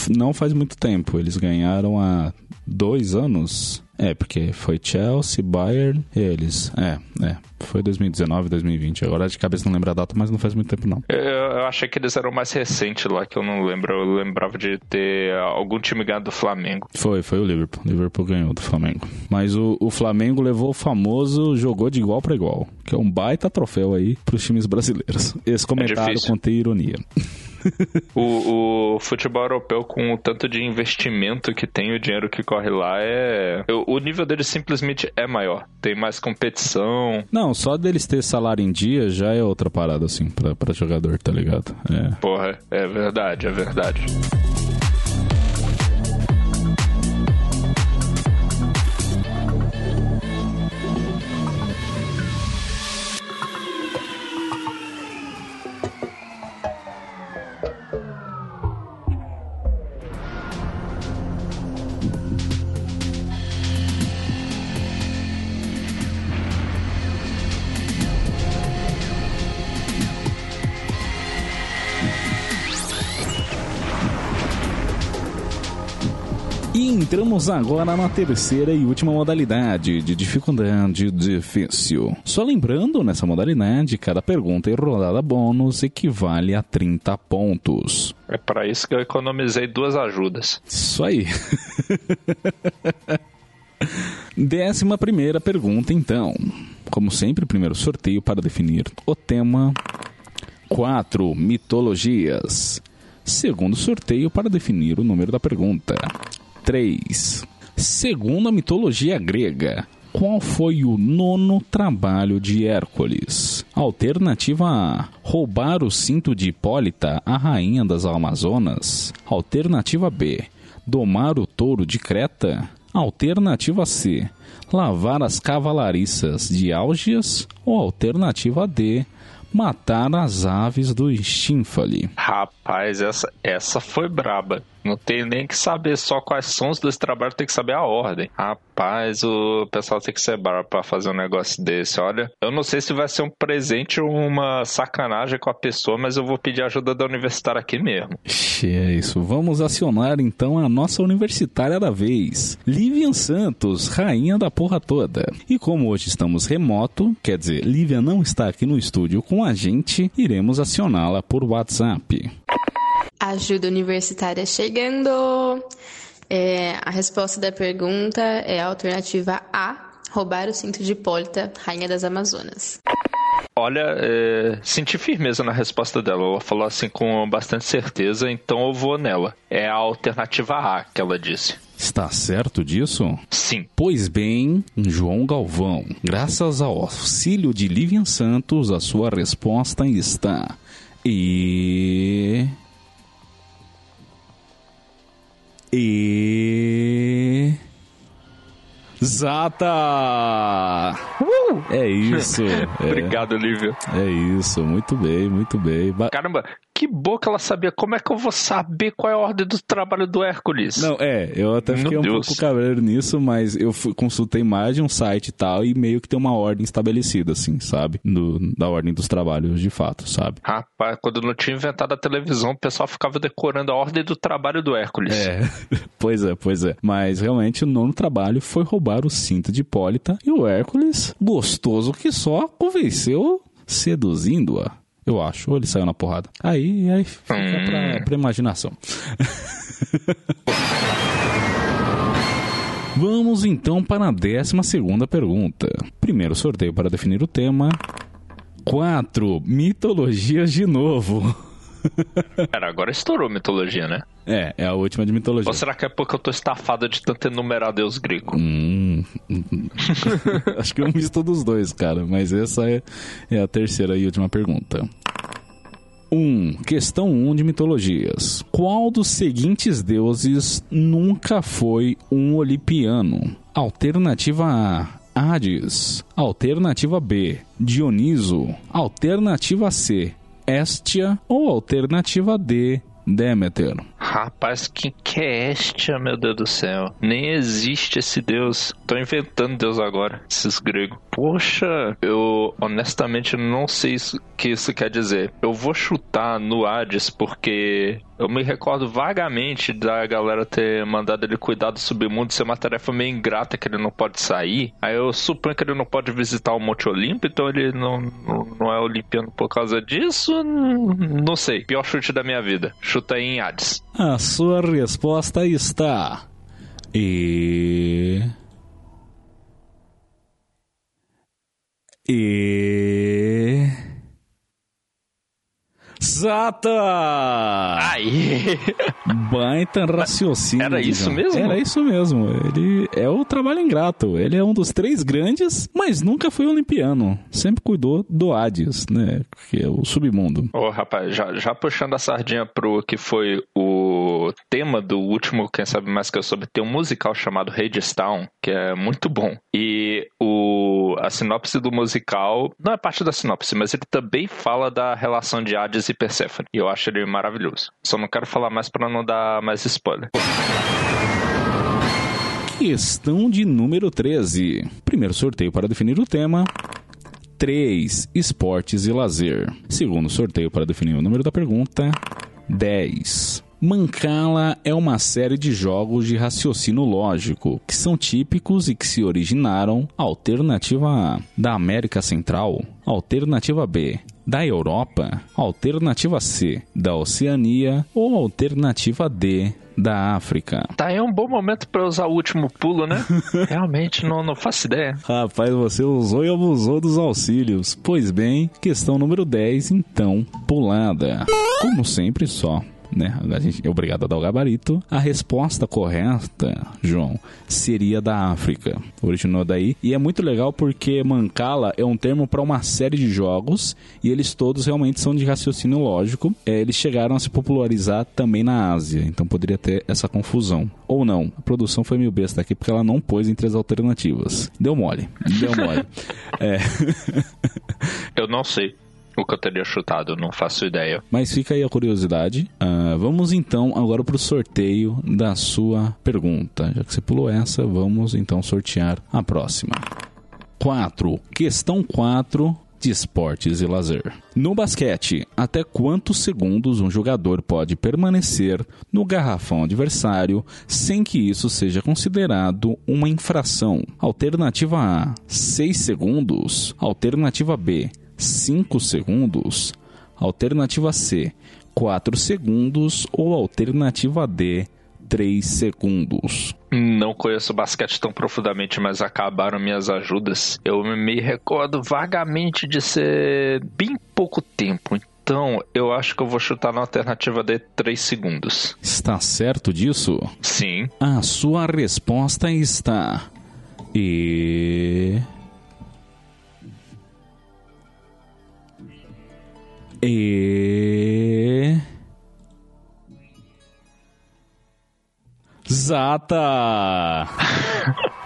não faz muito tempo. Eles ganharam há dois anos. É, porque foi Chelsea, Bayern e eles. É, é. Foi 2019, 2020. Agora de cabeça não lembro a data, mas não faz muito tempo não. Eu, eu achei que eles eram mais recentes lá, que eu não lembro. Eu lembrava de ter algum time ganhado do Flamengo. Foi, foi o Liverpool. O Liverpool ganhou do Flamengo. Mas o, o Flamengo levou o famoso jogou de igual para igual, que é um baita troféu aí pros times brasileiros. Esse comentário é contém ironia. *laughs* *laughs* o, o, futebol europeu, com o tanto de investimento que tem, o dinheiro que corre lá, é. O nível deles simplesmente é maior. Tem mais competição. Não, só deles ter salário em dia já é outra parada, assim, pra, pra jogador, tá ligado? É. Porra, é verdade, é verdade. Entramos agora na terceira e última modalidade de dificuldade difícil. Só lembrando, nessa modalidade, cada pergunta e rodada bônus equivale a 30 pontos. É para isso que eu economizei duas ajudas. Isso aí. *laughs* Décima primeira pergunta, então. Como sempre, primeiro sorteio para definir o tema. 4. Mitologias. Segundo sorteio para definir o número da pergunta. 3. Segundo a mitologia grega, qual foi o nono trabalho de Hércules? Alternativa A: roubar o cinto de Hipólita, a rainha das Amazonas. Alternativa B: domar o touro de Creta. Alternativa C: lavar as cavalariças de Álgias. Ou alternativa D: matar as aves do Estínfale. Rapaz, essa, essa foi braba. Não tem nem que saber só quais são os dois trabalhos, tem que saber a ordem. Rapaz, o pessoal tem que ser brabo pra fazer um negócio desse. Olha, eu não sei se vai ser um presente ou uma sacanagem com a pessoa, mas eu vou pedir ajuda da universitária aqui mesmo. É isso. Vamos acionar então a nossa universitária da vez, Livian Santos, rainha da porra toda. E como hoje estamos remoto, quer dizer, Lívia não está aqui no estúdio com a gente, iremos acioná-la por WhatsApp. Ajuda universitária chegando. É, a resposta da pergunta é a alternativa A: roubar o cinto de Hipólita, rainha das Amazonas. Olha, é, senti firmeza na resposta dela. Ela falou assim com bastante certeza, então eu vou nela. É a alternativa A que ela disse. Está certo disso? Sim. Pois bem, João Galvão, graças ao auxílio de Livian Santos, a sua resposta está. E. E. Zata! Uh! É isso. *laughs* é, Obrigado, Olivia. é isso, muito bem, muito bem. Ba- Caramba, que boa que ela sabia. Como é que eu vou saber qual é a ordem do trabalho do Hércules? Não, é, eu até Meu fiquei um Deus. pouco cabreiro nisso, mas eu fui- consultei mais de um site e tal, e meio que tem uma ordem estabelecida, assim, sabe? No, da ordem dos trabalhos, de fato, sabe? Rapaz, quando não tinha inventado a televisão, o pessoal ficava decorando a ordem do trabalho do Hércules. É, *laughs* pois é, pois é. Mas realmente o nono trabalho foi roubar o cinto de Hipólita e o Hércules, gostoso que só, convenceu seduzindo-a. Eu acho, ou ele saiu na porrada. Aí, aí fica Hum. pra, pra imaginação. *laughs* Vamos então para a décima segunda pergunta. Primeiro sorteio para definir o tema. 4. Mitologias de novo. *laughs* Cara, agora estourou mitologia, né? É, é a última de mitologia. Ou será que é porque eu tô estafado de tanto enumerar Deus grego? Hum, *laughs* acho que é um misto dos dois, cara. Mas essa é, é a terceira e última pergunta. 1. Um, questão 1 um de mitologias. Qual dos seguintes deuses nunca foi um olimpiano? Alternativa A. Hades. Alternativa B. Dioniso. Alternativa C. Hestia. Ou alternativa D. Deméter. Rapaz, quem que é Estia, meu Deus do céu? Nem existe esse deus. Tô inventando deus agora, esses gregos. Poxa, eu honestamente não sei o que isso quer dizer. Eu vou chutar no Hades porque eu me recordo vagamente da galera ter mandado ele cuidar do submundo ser uma tarefa meio ingrata que ele não pode sair. Aí eu suponho que ele não pode visitar o Monte Olimpo, então ele não, não, não é olimpiano por causa disso. Não sei. Pior chute da minha vida. Chuta aí em Hades. A sua resposta está. E. E. Zata! Aí! Baita raciocínio. Era isso mesmo? Era isso mesmo. Ele é o trabalho ingrato. Ele é um dos três grandes, mas nunca foi olimpiano. Sempre cuidou do Hades, né? Que é o submundo. Ô, rapaz, já, já puxando a sardinha pro que foi o tema do último, quem sabe mais que eu soube, tem um musical chamado Hadestown, que é muito bom. E o, a sinopse do musical, não é parte da sinopse, mas ele também fala da relação de Hades e Persephone. E eu acho ele maravilhoso. Só não quero falar mais pra não dar mais spoiler. Questão de número 13. Primeiro sorteio para definir o tema. 3. Esportes e lazer. Segundo sorteio para definir o número da pergunta. 10. Mancala é uma série de jogos de raciocínio lógico que são típicos e que se originaram alternativa A da América Central, alternativa B da Europa, alternativa C da Oceania ou alternativa D da África? Tá aí um bom momento para usar o último pulo, né? *laughs* Realmente não, não faço ideia. Rapaz, você usou e abusou dos auxílios. Pois bem, questão número 10, então, pulada. Como sempre, só né? A gente é obrigado a dar o gabarito. A resposta correta, João, seria da África. Originou daí. E é muito legal porque Mancala é um termo para uma série de jogos e eles todos realmente são de raciocínio lógico. É, eles chegaram a se popularizar também na Ásia, então poderia ter essa confusão. Ou não, a produção foi meio besta aqui porque ela não pôs entre as alternativas. Deu mole, deu mole. *laughs* é. Eu não sei o que eu teria chutado, não faço ideia. Mas fica aí a curiosidade. Uh, vamos então agora para o sorteio da sua pergunta. Já que você pulou essa, vamos então sortear a próxima. 4. Questão 4 de esportes e lazer. No basquete, até quantos segundos um jogador pode permanecer no garrafão adversário sem que isso seja considerado uma infração? Alternativa A: 6 segundos. Alternativa B: 5 segundos, alternativa C, 4 segundos ou alternativa D, 3 segundos. Não conheço basquete tão profundamente, mas acabaram minhas ajudas. Eu me recordo vagamente de ser bem pouco tempo. Então, eu acho que eu vou chutar na alternativa D 3 segundos. Está certo disso? Sim. A sua resposta está. E. E. Zata! *laughs*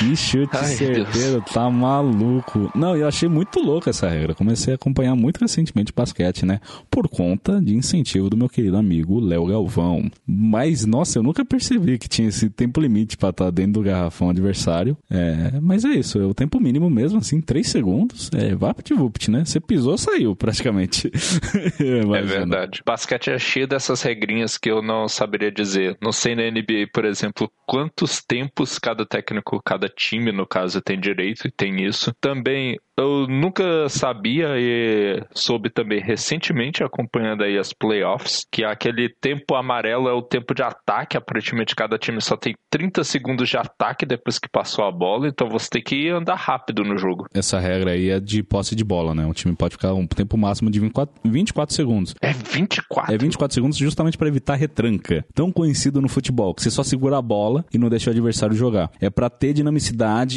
Que chute Ai, certeiro, Deus. tá maluco. Não, eu achei muito louco essa regra. Comecei a acompanhar muito recentemente basquete, né? Por conta de incentivo do meu querido amigo Léo Galvão. Mas, nossa, eu nunca percebi que tinha esse tempo limite para estar tá dentro do garrafão adversário. É, mas é isso, é o tempo mínimo mesmo, assim, 3 segundos. É, vapt-vupt, né? Você pisou, saiu praticamente. *laughs* é verdade. Basquete é cheio dessas regrinhas que eu não saberia dizer. Não sei na NBA, por exemplo, quantos tempos cada técnico, cada time, no caso, tem direito e tem isso. Também eu nunca sabia e soube também recentemente, acompanhando aí as playoffs, que aquele tempo amarelo é o tempo de ataque. Aparentemente, cada time só tem 30 segundos de ataque depois que passou a bola, então você tem que andar rápido no jogo. Essa regra aí é de posse de bola, né? O time pode ficar um tempo máximo de 24, 24 segundos. É 24? É 24 segundos justamente para evitar retranca. Tão conhecido no futebol, que você só segura a bola e não deixa o adversário jogar. É para ter dinamicidade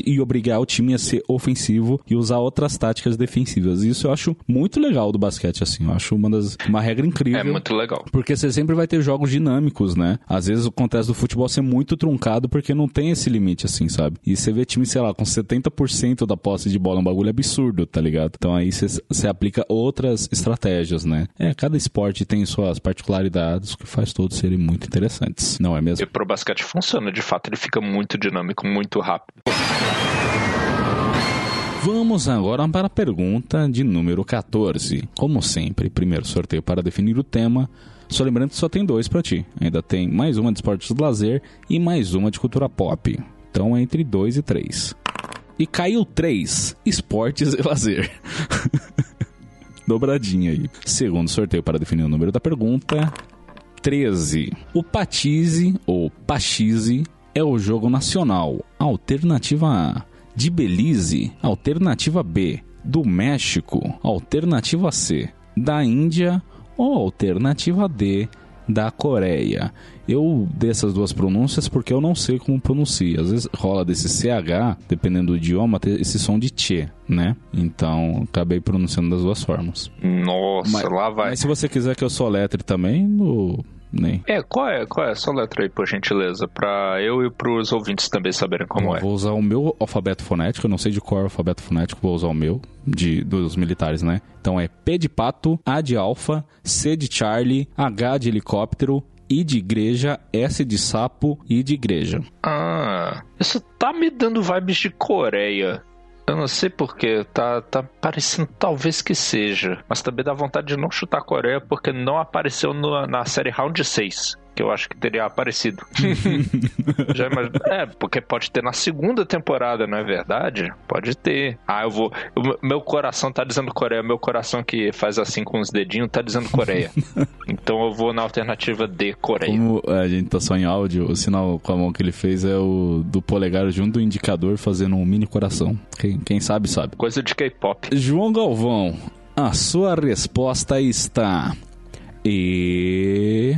e obrigar o time a ser ofensivo e usar outras táticas defensivas. Isso eu acho muito legal do basquete, assim. Eu acho uma das uma regra incrível. É muito legal. Porque você sempre vai ter jogos dinâmicos, né? Às vezes acontece do futebol ser muito truncado porque não tem esse limite, assim, sabe? E você vê time, sei lá, com 70% da posse de bola, um bagulho absurdo, tá ligado? Então aí você aplica outras estratégias, né? É, cada esporte tem suas particularidades, que faz todos serem muito interessantes, não é mesmo? E pro basquete funciona, de fato, ele fica muito dinâmico, muito rápido. Vamos agora para a pergunta de número 14. Como sempre, primeiro sorteio para definir o tema. Só lembrando que só tem dois para ti. Ainda tem mais uma de esportes de lazer e mais uma de cultura pop. Então é entre dois e três. E caiu três: esportes e lazer. *laughs* Dobradinha aí. Segundo sorteio para definir o número da pergunta: 13. O Patize ou Pachize é o jogo nacional. Alternativa A de Belize, alternativa B, do México, alternativa C, da Índia ou alternativa D, da Coreia. Eu dei essas duas pronúncias porque eu não sei como pronuncia. Às vezes rola desse CH, dependendo do idioma, esse som de Tchê, né? Então acabei pronunciando das duas formas. Nossa, mas, lá vai. Mas se você quiser que eu soletre também, no nem. É, qual é, qual é a sua letra aí, por gentileza? Pra eu e pros ouvintes também saberem como eu é. Vou usar o meu alfabeto fonético, eu não sei de qual é o alfabeto fonético, vou usar o meu, de, dos militares, né? Então é P de pato, A de alfa, C de Charlie, H de helicóptero, I de igreja, S de sapo, I de igreja. Ah, isso tá me dando vibes de Coreia. Eu não sei porquê, tá, tá parecendo talvez que seja. Mas também dá vontade de não chutar a Coreia porque não apareceu no, na série Round 6. Que eu acho que teria aparecido. *laughs* Já imagino. É, porque pode ter na segunda temporada, não é verdade? Pode ter. Ah, eu vou. eu- meu coração tá dizendo Coreia. Meu coração que faz assim com os dedinhos tá dizendo Coreia. *laughs* então eu vou na alternativa D, Coreia. Como a gente tá só em áudio, o sinal com a mão que ele fez é o do polegar junto do indicador fazendo um mini coração. Quem, quem sabe, sabe. Coisa de K-pop. João Galvão, a sua resposta está. E.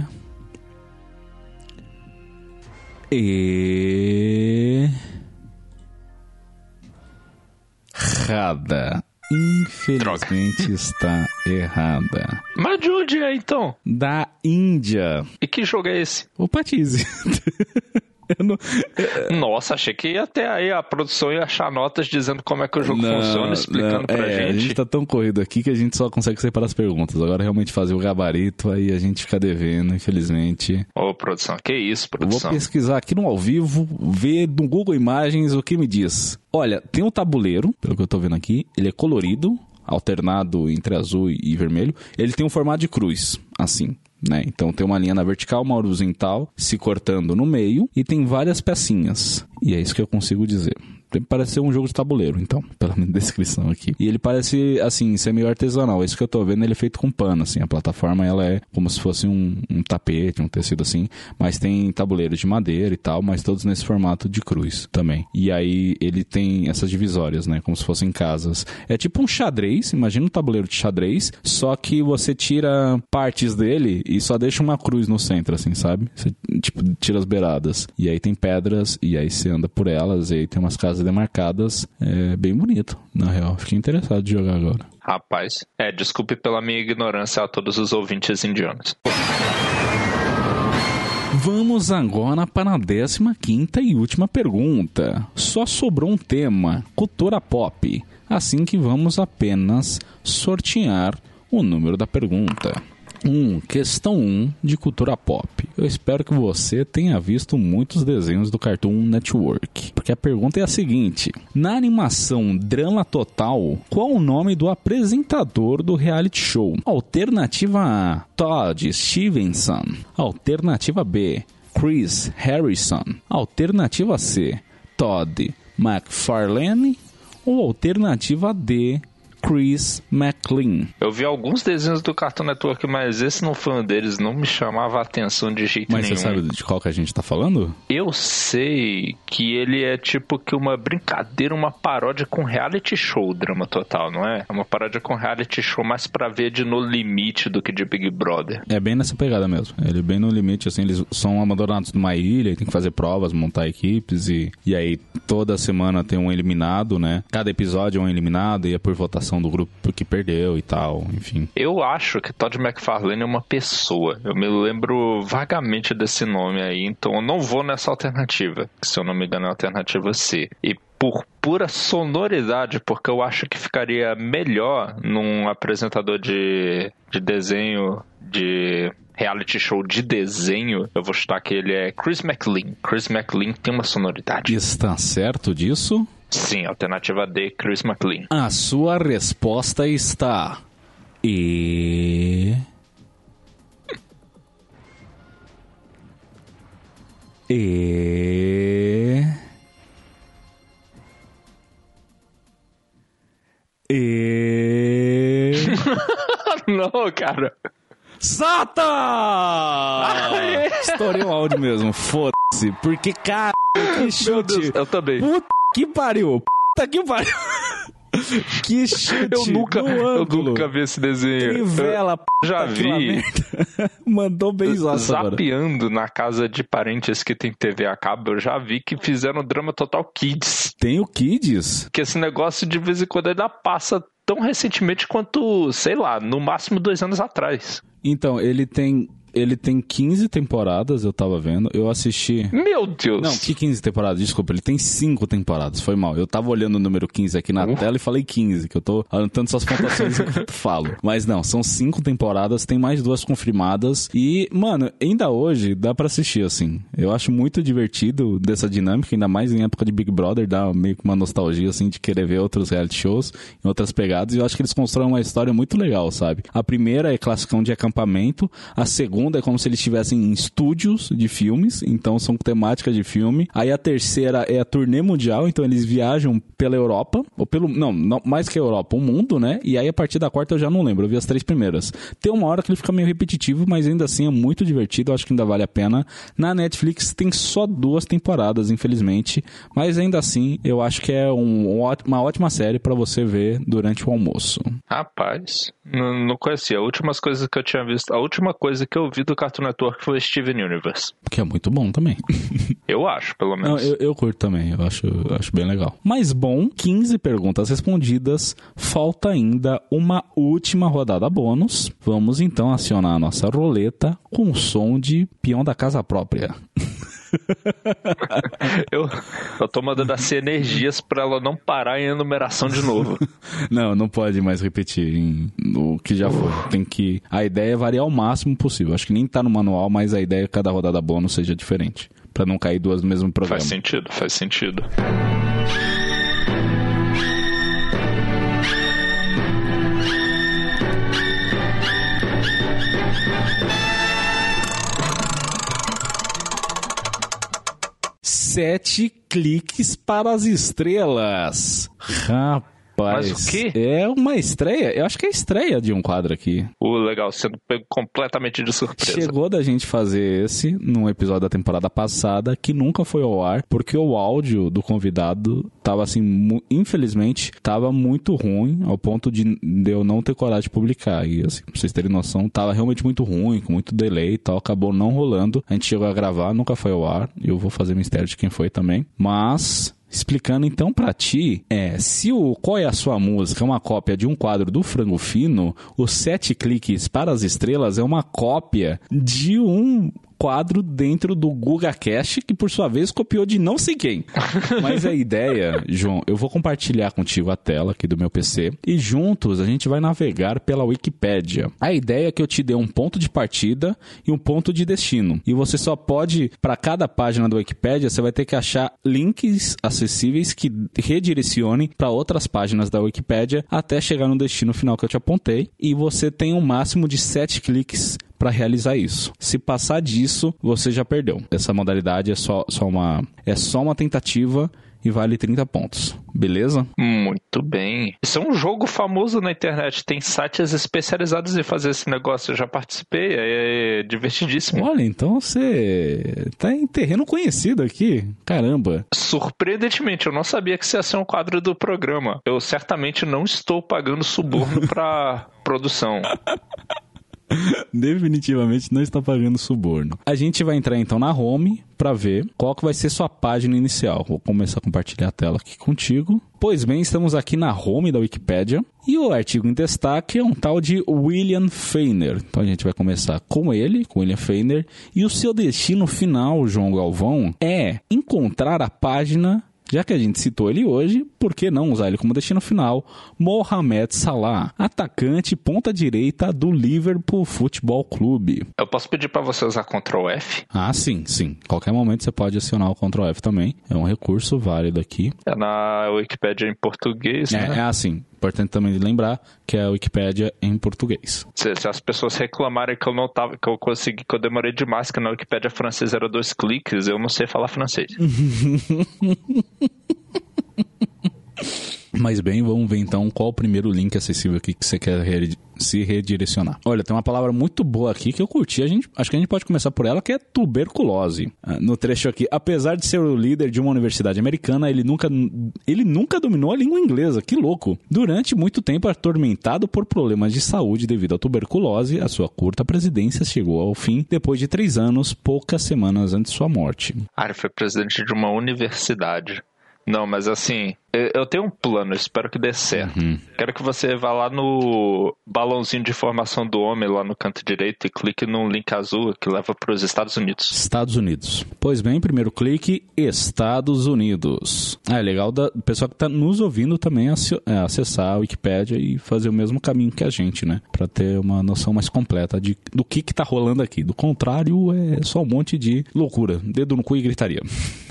Errada. Infelizmente está errada. Mas de onde é então? Da Índia. E que jogo é esse? O Patize. *laughs* Não- Nossa, achei que até aí a produção ia achar notas dizendo como é que o jogo Não, funciona, explicando não, pra é, A gente. gente tá tão corrido aqui que a gente só consegue separar as perguntas. Agora realmente fazer o gabarito, aí a gente fica devendo, infelizmente. Ô, produção, que isso, Eu vou produção? pesquisar aqui no ao vivo, ver no Google Imagens o que me diz. Olha, tem um tabuleiro, pelo que eu tô vendo aqui, ele é colorido, alternado entre azul e vermelho. Ele tem um formato de cruz, assim. Né? Então tem uma linha na vertical, uma horizontal, se cortando no meio, e tem várias pecinhas. E é isso que eu consigo dizer. Parece ser um jogo de tabuleiro, então, *laughs* pela minha descrição aqui. E ele parece, assim, ser meio artesanal. Isso que eu tô vendo, ele é feito com pano, assim. A plataforma, ela é como se fosse um, um tapete, um tecido assim. Mas tem tabuleiros de madeira e tal, mas todos nesse formato de cruz também. E aí ele tem essas divisórias, né? Como se fossem casas. É tipo um xadrez, imagina um tabuleiro de xadrez, só que você tira partes dele e só deixa uma cruz no centro, assim, sabe? Você, tipo, tira as beiradas. E aí tem pedras, e aí você anda por elas, e aí tem umas casas demarcadas. É bem bonito, na real. Fiquei interessado de jogar agora. Rapaz, é, desculpe pela minha ignorância a todos os ouvintes indianos. Vamos agora para a 15 e última pergunta. Só sobrou um tema, cultura pop. Assim que vamos apenas sortear o número da pergunta. 1. Um, questão 1 um de cultura pop. Eu espero que você tenha visto muitos desenhos do Cartoon Network. Porque a pergunta é a seguinte: Na animação Drama Total, qual o nome do apresentador do reality show? Alternativa A: Todd Stevenson. Alternativa B: Chris Harrison. Alternativa C: Todd McFarlane. Ou alternativa D: Chris McLean. Eu vi alguns desenhos do Cartoon Network, mas esse não foi um deles, não me chamava a atenção de jeito Mas nenhum. você sabe de qual que a gente tá falando? Eu sei que ele é tipo que uma brincadeira, uma paródia com reality show, drama total, não é? É uma paródia com reality show mais pra ver de no limite do que de Big Brother. É bem nessa pegada mesmo. Ele é bem no limite, assim, eles são abandonados numa ilha e tem que fazer provas, montar equipes e, e aí toda semana tem um eliminado, né? Cada episódio é um eliminado e é por votação do grupo que perdeu e tal, enfim. Eu acho que Todd McFarlane é uma pessoa. Eu me lembro vagamente desse nome aí, então eu não vou nessa alternativa. Que, se eu não me engano, é a alternativa C. E por pura sonoridade, porque eu acho que ficaria melhor num apresentador de, de desenho de reality show de desenho, eu vou chutar que ele é Chris McLean. Chris McLean tem uma sonoridade. Está certo disso? Sim, alternativa D, Chris McLean. A sua resposta está. E. E. E. *laughs* não, cara. Sata! Estourei o áudio mesmo, foda-se. Porque, cara, que chute. Deus, eu também. Puta que pariu. Puta que pariu. *laughs* Que chute. Eu nunca, eu nunca vi esse desenho. Trivela, Eu já vi. *laughs* Mandou agora. zapeando na casa de parentes que tem TV a cabo. Eu já vi que fizeram drama Total Kids. Tem o Kids. Que esse negócio de vez em quando ainda passa tão recentemente quanto, sei lá, no máximo dois anos atrás. Então, ele tem. Ele tem 15 temporadas, eu tava vendo. Eu assisti. Meu Deus! Não, que 15 temporadas? Desculpa, ele tem 5 temporadas. Foi mal. Eu tava olhando o número 15 aqui na Uh. tela e falei 15, que eu tô anotando suas pontuações enquanto falo. *laughs* Mas não, são 5 temporadas, tem mais duas confirmadas. E, mano, ainda hoje dá pra assistir, assim. Eu acho muito divertido dessa dinâmica, ainda mais em época de Big Brother, dá meio que uma nostalgia, assim, de querer ver outros reality shows em outras pegadas. E eu acho que eles constroem uma história muito legal, sabe? A primeira é classicão de acampamento, a segunda segunda é como se eles estivessem em estúdios de filmes, então são temáticas de filme. Aí a terceira é a turnê mundial, então eles viajam pela Europa, ou pelo. Não, não mais que a Europa, o mundo, né? E aí a partir da quarta eu já não lembro, eu vi as três primeiras. Tem uma hora que ele fica meio repetitivo, mas ainda assim é muito divertido, acho que ainda vale a pena. Na Netflix tem só duas temporadas, infelizmente, mas ainda assim eu acho que é um, uma ótima série para você ver durante o almoço. Rapaz, não, não conhecia. A última coisa que eu tinha visto, a última coisa que eu vi do Cartoon Network foi Steven Universe. Que é muito bom também. *laughs* eu acho, pelo menos. Não, eu, eu curto também, eu acho, eu acho bem legal. Mas bom, 15 perguntas respondidas, falta ainda uma última rodada bônus. Vamos então acionar a nossa roleta com o som de peão da casa própria. *laughs* eu, eu tô mandando assim energias para ela não parar em enumeração de novo. *laughs* não, não pode mais repetir em, o que já foi. Tem que. A ideia é variar o máximo possível. Acho que nem tá no manual, mas a ideia é que cada rodada bônus seja diferente. para não cair duas no mesmo programa. Faz sentido, faz sentido. Sete cliques para as estrelas. Rapaz. Mas o quê? É uma estreia. Eu acho que é estreia de um quadro aqui. O legal, sendo pego completamente de surpresa. Chegou da gente fazer esse num episódio da temporada passada que nunca foi ao ar, porque o áudio do convidado tava assim, infelizmente, tava muito ruim, ao ponto de eu não ter coragem de publicar. E assim, pra vocês terem noção, tava realmente muito ruim, com muito delay e tal, acabou não rolando. A gente chegou a gravar, nunca foi ao ar. Eu vou fazer mistério de quem foi também. Mas explicando então para ti, é, se o Qual é a sua música é uma cópia de um quadro do Frango Fino, os sete cliques para as estrelas é uma cópia de um quadro dentro do Guga Cash, que por sua vez copiou de não sei quem. *laughs* Mas a ideia, João, eu vou compartilhar contigo a tela aqui do meu PC e juntos a gente vai navegar pela Wikipédia. A ideia é que eu te dê um ponto de partida e um ponto de destino. E você só pode, para cada página da Wikipédia, você vai ter que achar links acessíveis que redirecionem para outras páginas da Wikipédia até chegar no destino final que eu te apontei. E você tem um máximo de sete cliques para realizar isso. Se passar disso, você já perdeu. Essa modalidade é só, só, uma, é só uma tentativa e vale 30 pontos. Beleza? Muito bem. Isso é um jogo famoso na internet. Tem sites especializados em fazer esse negócio. Eu já participei. É divertidíssimo. Olha, então você tá em terreno conhecido aqui. Caramba. Surpreendentemente, eu não sabia que isso ia ser um quadro do programa. Eu certamente não estou pagando suborno para *laughs* produção. *laughs* Definitivamente não está pagando suborno. A gente vai entrar então na home para ver qual que vai ser sua página inicial. Vou começar a compartilhar a tela aqui contigo. Pois bem, estamos aqui na home da Wikipedia e o artigo em destaque é um tal de William Feiner. Então a gente vai começar com ele, com William Feiner, e o seu destino final, João Galvão, é encontrar a página já que a gente citou ele hoje, por que não usar ele como destino final? Mohamed Salah, atacante ponta direita do Liverpool Futebol Clube. Eu posso pedir para você usar Ctrl F? Ah, sim, sim. Qualquer momento você pode acionar o Ctrl F também. É um recurso válido aqui. É na Wikipedia em português, é, né? É assim. Importante também lembrar que é a Wikipédia em português. Se, se, as pessoas reclamarem que eu não tava, que eu consegui, que eu demorei demais, que na Wikipédia francesa era dois cliques, eu não sei falar francês. *laughs* Mas bem, vamos ver então qual o primeiro link acessível aqui que você quer se redirecionar. Olha, tem uma palavra muito boa aqui que eu curti. A gente, acho que a gente pode começar por ela, que é tuberculose. Ah, no trecho aqui, apesar de ser o líder de uma universidade americana, ele nunca, ele nunca dominou a língua inglesa. Que louco! Durante muito tempo atormentado por problemas de saúde devido à tuberculose, a sua curta presidência chegou ao fim depois de três anos, poucas semanas antes de sua morte. Ah, ele foi presidente de uma universidade. Não, mas assim, eu tenho um plano, espero que dê certo. Uhum. Quero que você vá lá no balãozinho de informação do homem, lá no canto direito, e clique no link azul que leva para os Estados Unidos. Estados Unidos. Pois bem, primeiro clique, Estados Unidos. Ah, é legal da pessoa que está nos ouvindo também é, acessar a Wikipédia e fazer o mesmo caminho que a gente, né? Para ter uma noção mais completa de, do que está rolando aqui. Do contrário, é só um monte de loucura. Dedo no cu e gritaria.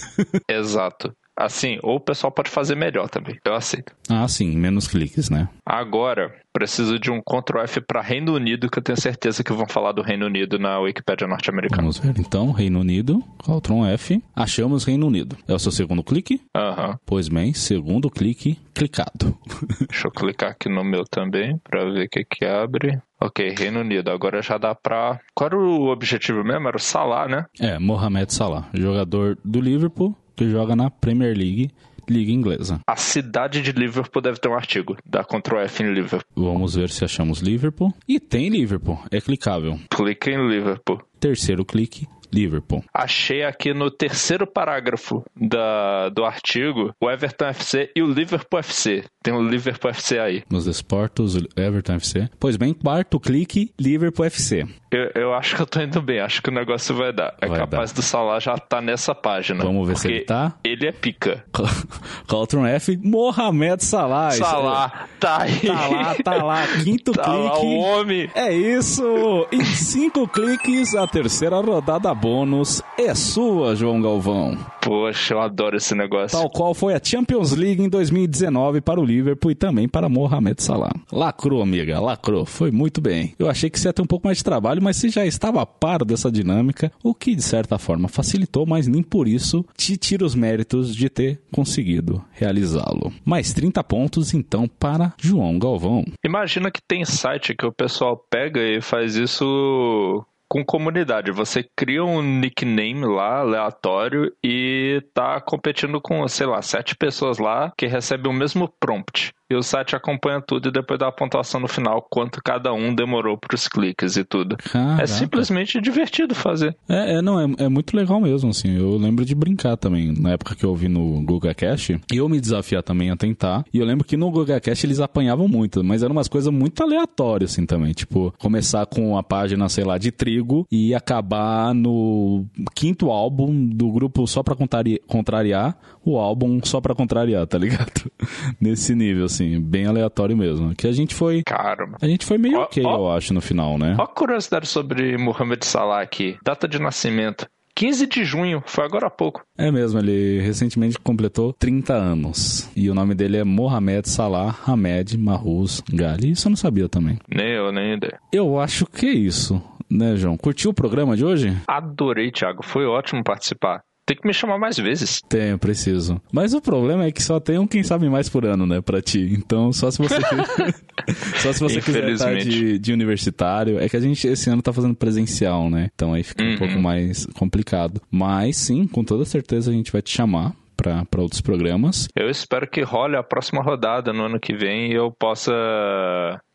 *laughs* Exato. Assim, ou o pessoal pode fazer melhor também. Eu aceito. Ah, sim, menos cliques, né? Agora, preciso de um Ctrl F para Reino Unido, que eu tenho certeza que vão falar do Reino Unido na Wikipédia norte-americana. Vamos ver então, Reino Unido, Ctrl F, achamos Reino Unido. É o seu segundo clique? Aham. Pois bem, segundo clique, clicado. *laughs* Deixa eu clicar aqui no meu também para ver o que que abre. Ok, Reino Unido. Agora já dá pra. Qual era o objetivo mesmo? Era o Salah, né? É, Mohamed Salah, jogador do Liverpool, que joga na Premier League, liga inglesa. A cidade de Liverpool deve ter um artigo. Dá Ctrl F em Liverpool. Vamos ver se achamos Liverpool. E tem Liverpool, é clicável. Clica em Liverpool. Terceiro clique, Liverpool. Achei aqui no terceiro parágrafo da, do artigo o Everton FC e o Liverpool FC. Tem o Liverpool FC aí. Nos desportos, Everton FC. Pois bem, quarto clique, Liverpool FC. Eu, eu acho que eu tô indo bem, acho que o negócio vai dar. É Vai capaz do Salah já tá nessa página. Vamos ver se ele tá. Ele é pica. *laughs* Ctrl F, Mohamed Salah. Salah, tá aí. Tá lá, tá lá. Quinto *laughs* Tá lá clique. homem. É isso! Em cinco cliques, a terceira rodada bônus é sua, João Galvão. Poxa, eu adoro esse negócio. Tal qual foi a Champions League em 2019 para o Liverpool e também para Mohamed Salah. Lacrou, amiga, lacrou. Foi muito bem. Eu achei que você ia ter um pouco mais de trabalho, mas você já estava a par dessa dinâmica, o que de certa forma facilitou, mas nem por isso te tira os méritos de ter conseguido realizá-lo. Mais 30 pontos então para João Galvão. Imagina que tem site que o pessoal pega e faz isso com comunidade. Você cria um nickname lá, aleatório, e tá competindo com, sei lá, sete pessoas lá que recebem o mesmo prompt. E o site acompanha tudo e depois dá a pontuação no final, quanto cada um demorou pros cliques e tudo. Caraca. É simplesmente divertido fazer. É, é, não, é, é muito legal mesmo, assim. Eu lembro de brincar também, na época que eu ouvi no Google Cash. Eu me desafiar também a tentar. E eu lembro que no Google Cash eles apanhavam muito, mas eram umas coisas muito aleatórias, assim, também. Tipo, começar com a página, sei lá, de trigo e acabar no quinto álbum do grupo só pra contrari- contrariar o álbum só pra contrariar, tá ligado? *laughs* Nesse nível, assim, bem aleatório mesmo. Que a gente foi. Caramba. A gente foi meio Ó, ok, ó. eu acho, no final, né? Ó a curiosidade sobre Mohamed Salah aqui. Data de nascimento. 15 de junho, foi agora há pouco. É mesmo, ele recentemente completou 30 anos. E o nome dele é Mohamed Salah Hamed Mahous Gali. Isso eu não sabia também. Nem eu, nem ideia. Eu acho que é isso, né, João? Curtiu o programa de hoje? Adorei, Thiago. Foi ótimo participar. Tem que me chamar mais vezes. Tenho, preciso. Mas o problema é que só tem um quem sabe mais por ano, né, pra ti. Então, só se você *laughs* só se você quiser estar Infelizmente. de, de universitário. É que a gente esse ano tá fazendo presencial, né? Então aí fica um Uhum. pouco mais complicado. Mas sim, com toda certeza a gente vai te chamar pra outros programas. Eu espero que role a próxima rodada no ano que vem e eu possa.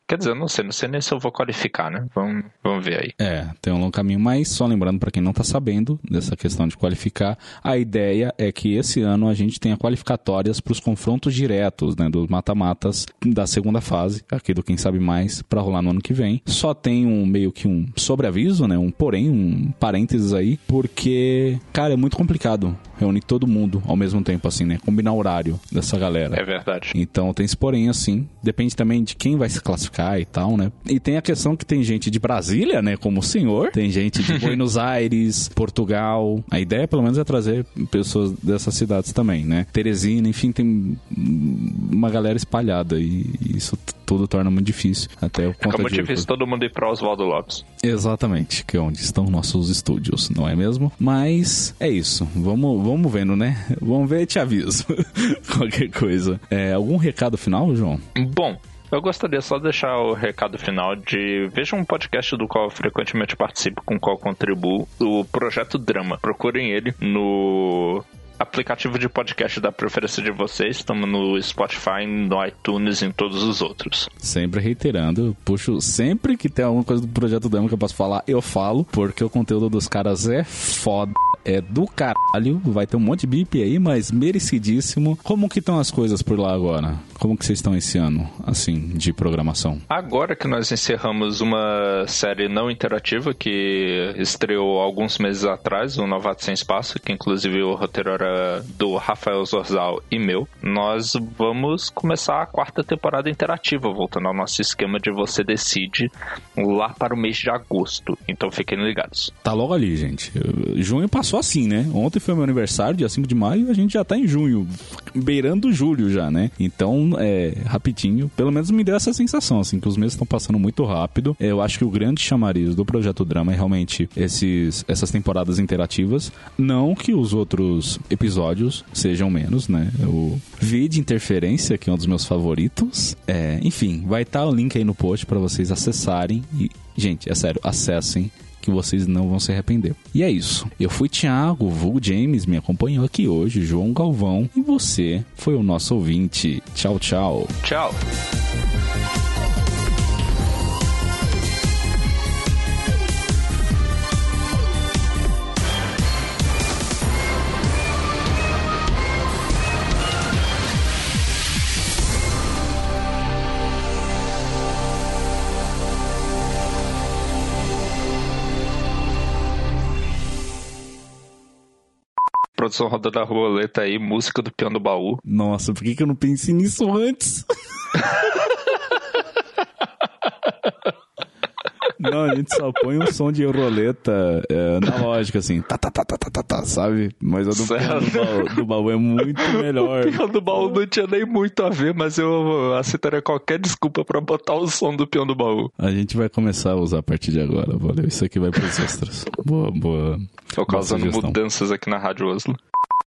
Quer dizer, eu não sei, não sei nem se eu vou qualificar, né? Vamos, vamos ver aí. É, tem um longo caminho, mas só lembrando para quem não tá sabendo dessa questão de qualificar, a ideia é que esse ano a gente tenha qualificatórias para os confrontos diretos, né, dos mata-matas da segunda fase, aqui do Quem Sabe Mais, para rolar no ano que vem. Só tem um meio que um sobreaviso, né, um porém, um parênteses aí, porque, cara, é muito complicado reunir todo mundo ao mesmo tempo, assim, né, combinar horário dessa galera. É verdade. Então tem esse porém assim. Depende também de quem vai se classificar e tal, né? E tem a questão que tem gente de Brasília, né? Como o senhor. Tem gente de *laughs* Buenos Aires, Portugal. A ideia, pelo menos, é trazer pessoas dessas cidades também, né? Teresina, enfim, tem uma galera espalhada e isso tudo torna muito difícil. Até o Fica conta muito de- difícil todo mundo ir pra Oswaldo Lopes. Exatamente, que é onde estão nossos estúdios, não é mesmo? Mas é isso, vamos, vamos vendo, né? Vamos ver e te aviso. *laughs* Qualquer coisa. É, algum recado final, João? Bom, eu gostaria só de deixar o recado final de veja um podcast do qual eu frequentemente participo, com o qual contribuo, o Projeto Drama. Procurem ele no aplicativo de podcast da preferência de vocês. Estamos no Spotify, no iTunes e em todos os outros. Sempre reiterando, puxo sempre que tem alguma coisa do Projeto Dama que eu posso falar, eu falo, porque o conteúdo dos caras é foda. É do caralho, vai ter um monte de bip aí, mas merecidíssimo. Como que estão as coisas por lá agora? Como que vocês estão esse ano, assim, de programação? Agora que nós encerramos uma série não interativa que estreou alguns meses atrás, o Novato Sem Espaço, que inclusive o roteiro era do Rafael Zorzal e meu, nós vamos começar a quarta temporada interativa, voltando ao nosso esquema de você decide lá para o mês de agosto. Então fiquem ligados. Tá logo ali, gente. Junho passou assim, né? Ontem foi meu aniversário, dia 5 de maio, a gente já tá em junho, beirando julho já, né? Então, é, rapidinho, pelo menos me deu essa sensação, assim, que os meses estão passando muito rápido. Eu acho que o grande chamariz do Projeto Drama é realmente esses, essas temporadas interativas. Não que os outros episódios sejam menos, né? O Vídeo Interferência, que é um dos meus favoritos. É, enfim, vai estar tá o link aí no post para vocês acessarem. E, gente, é sério, acessem que vocês não vão se arrepender. E é isso. Eu fui Thiago, o Vulgo James me acompanhou aqui hoje, João Galvão, e você foi o nosso ouvinte. Tchau, tchau. Tchau. Produção rodando a roleta aí, música do piano do baú. Nossa, por que, que eu não pensei nisso antes? *laughs* Não, a gente só põe um som de roleta é, analógica, assim, tá, tá, tá, tá, tá, tá, tá, sabe? Mas a do, do, baú, do baú é muito melhor. *laughs* O piano do baú não tinha nem muito a ver, mas eu aceitaria qualquer desculpa pra botar o som do piano do baú. A gente vai começar a usar a partir de agora, valeu. Isso aqui vai pros extras. Boa, boa. Tô causando mudanças aqui na Rádio Oslo.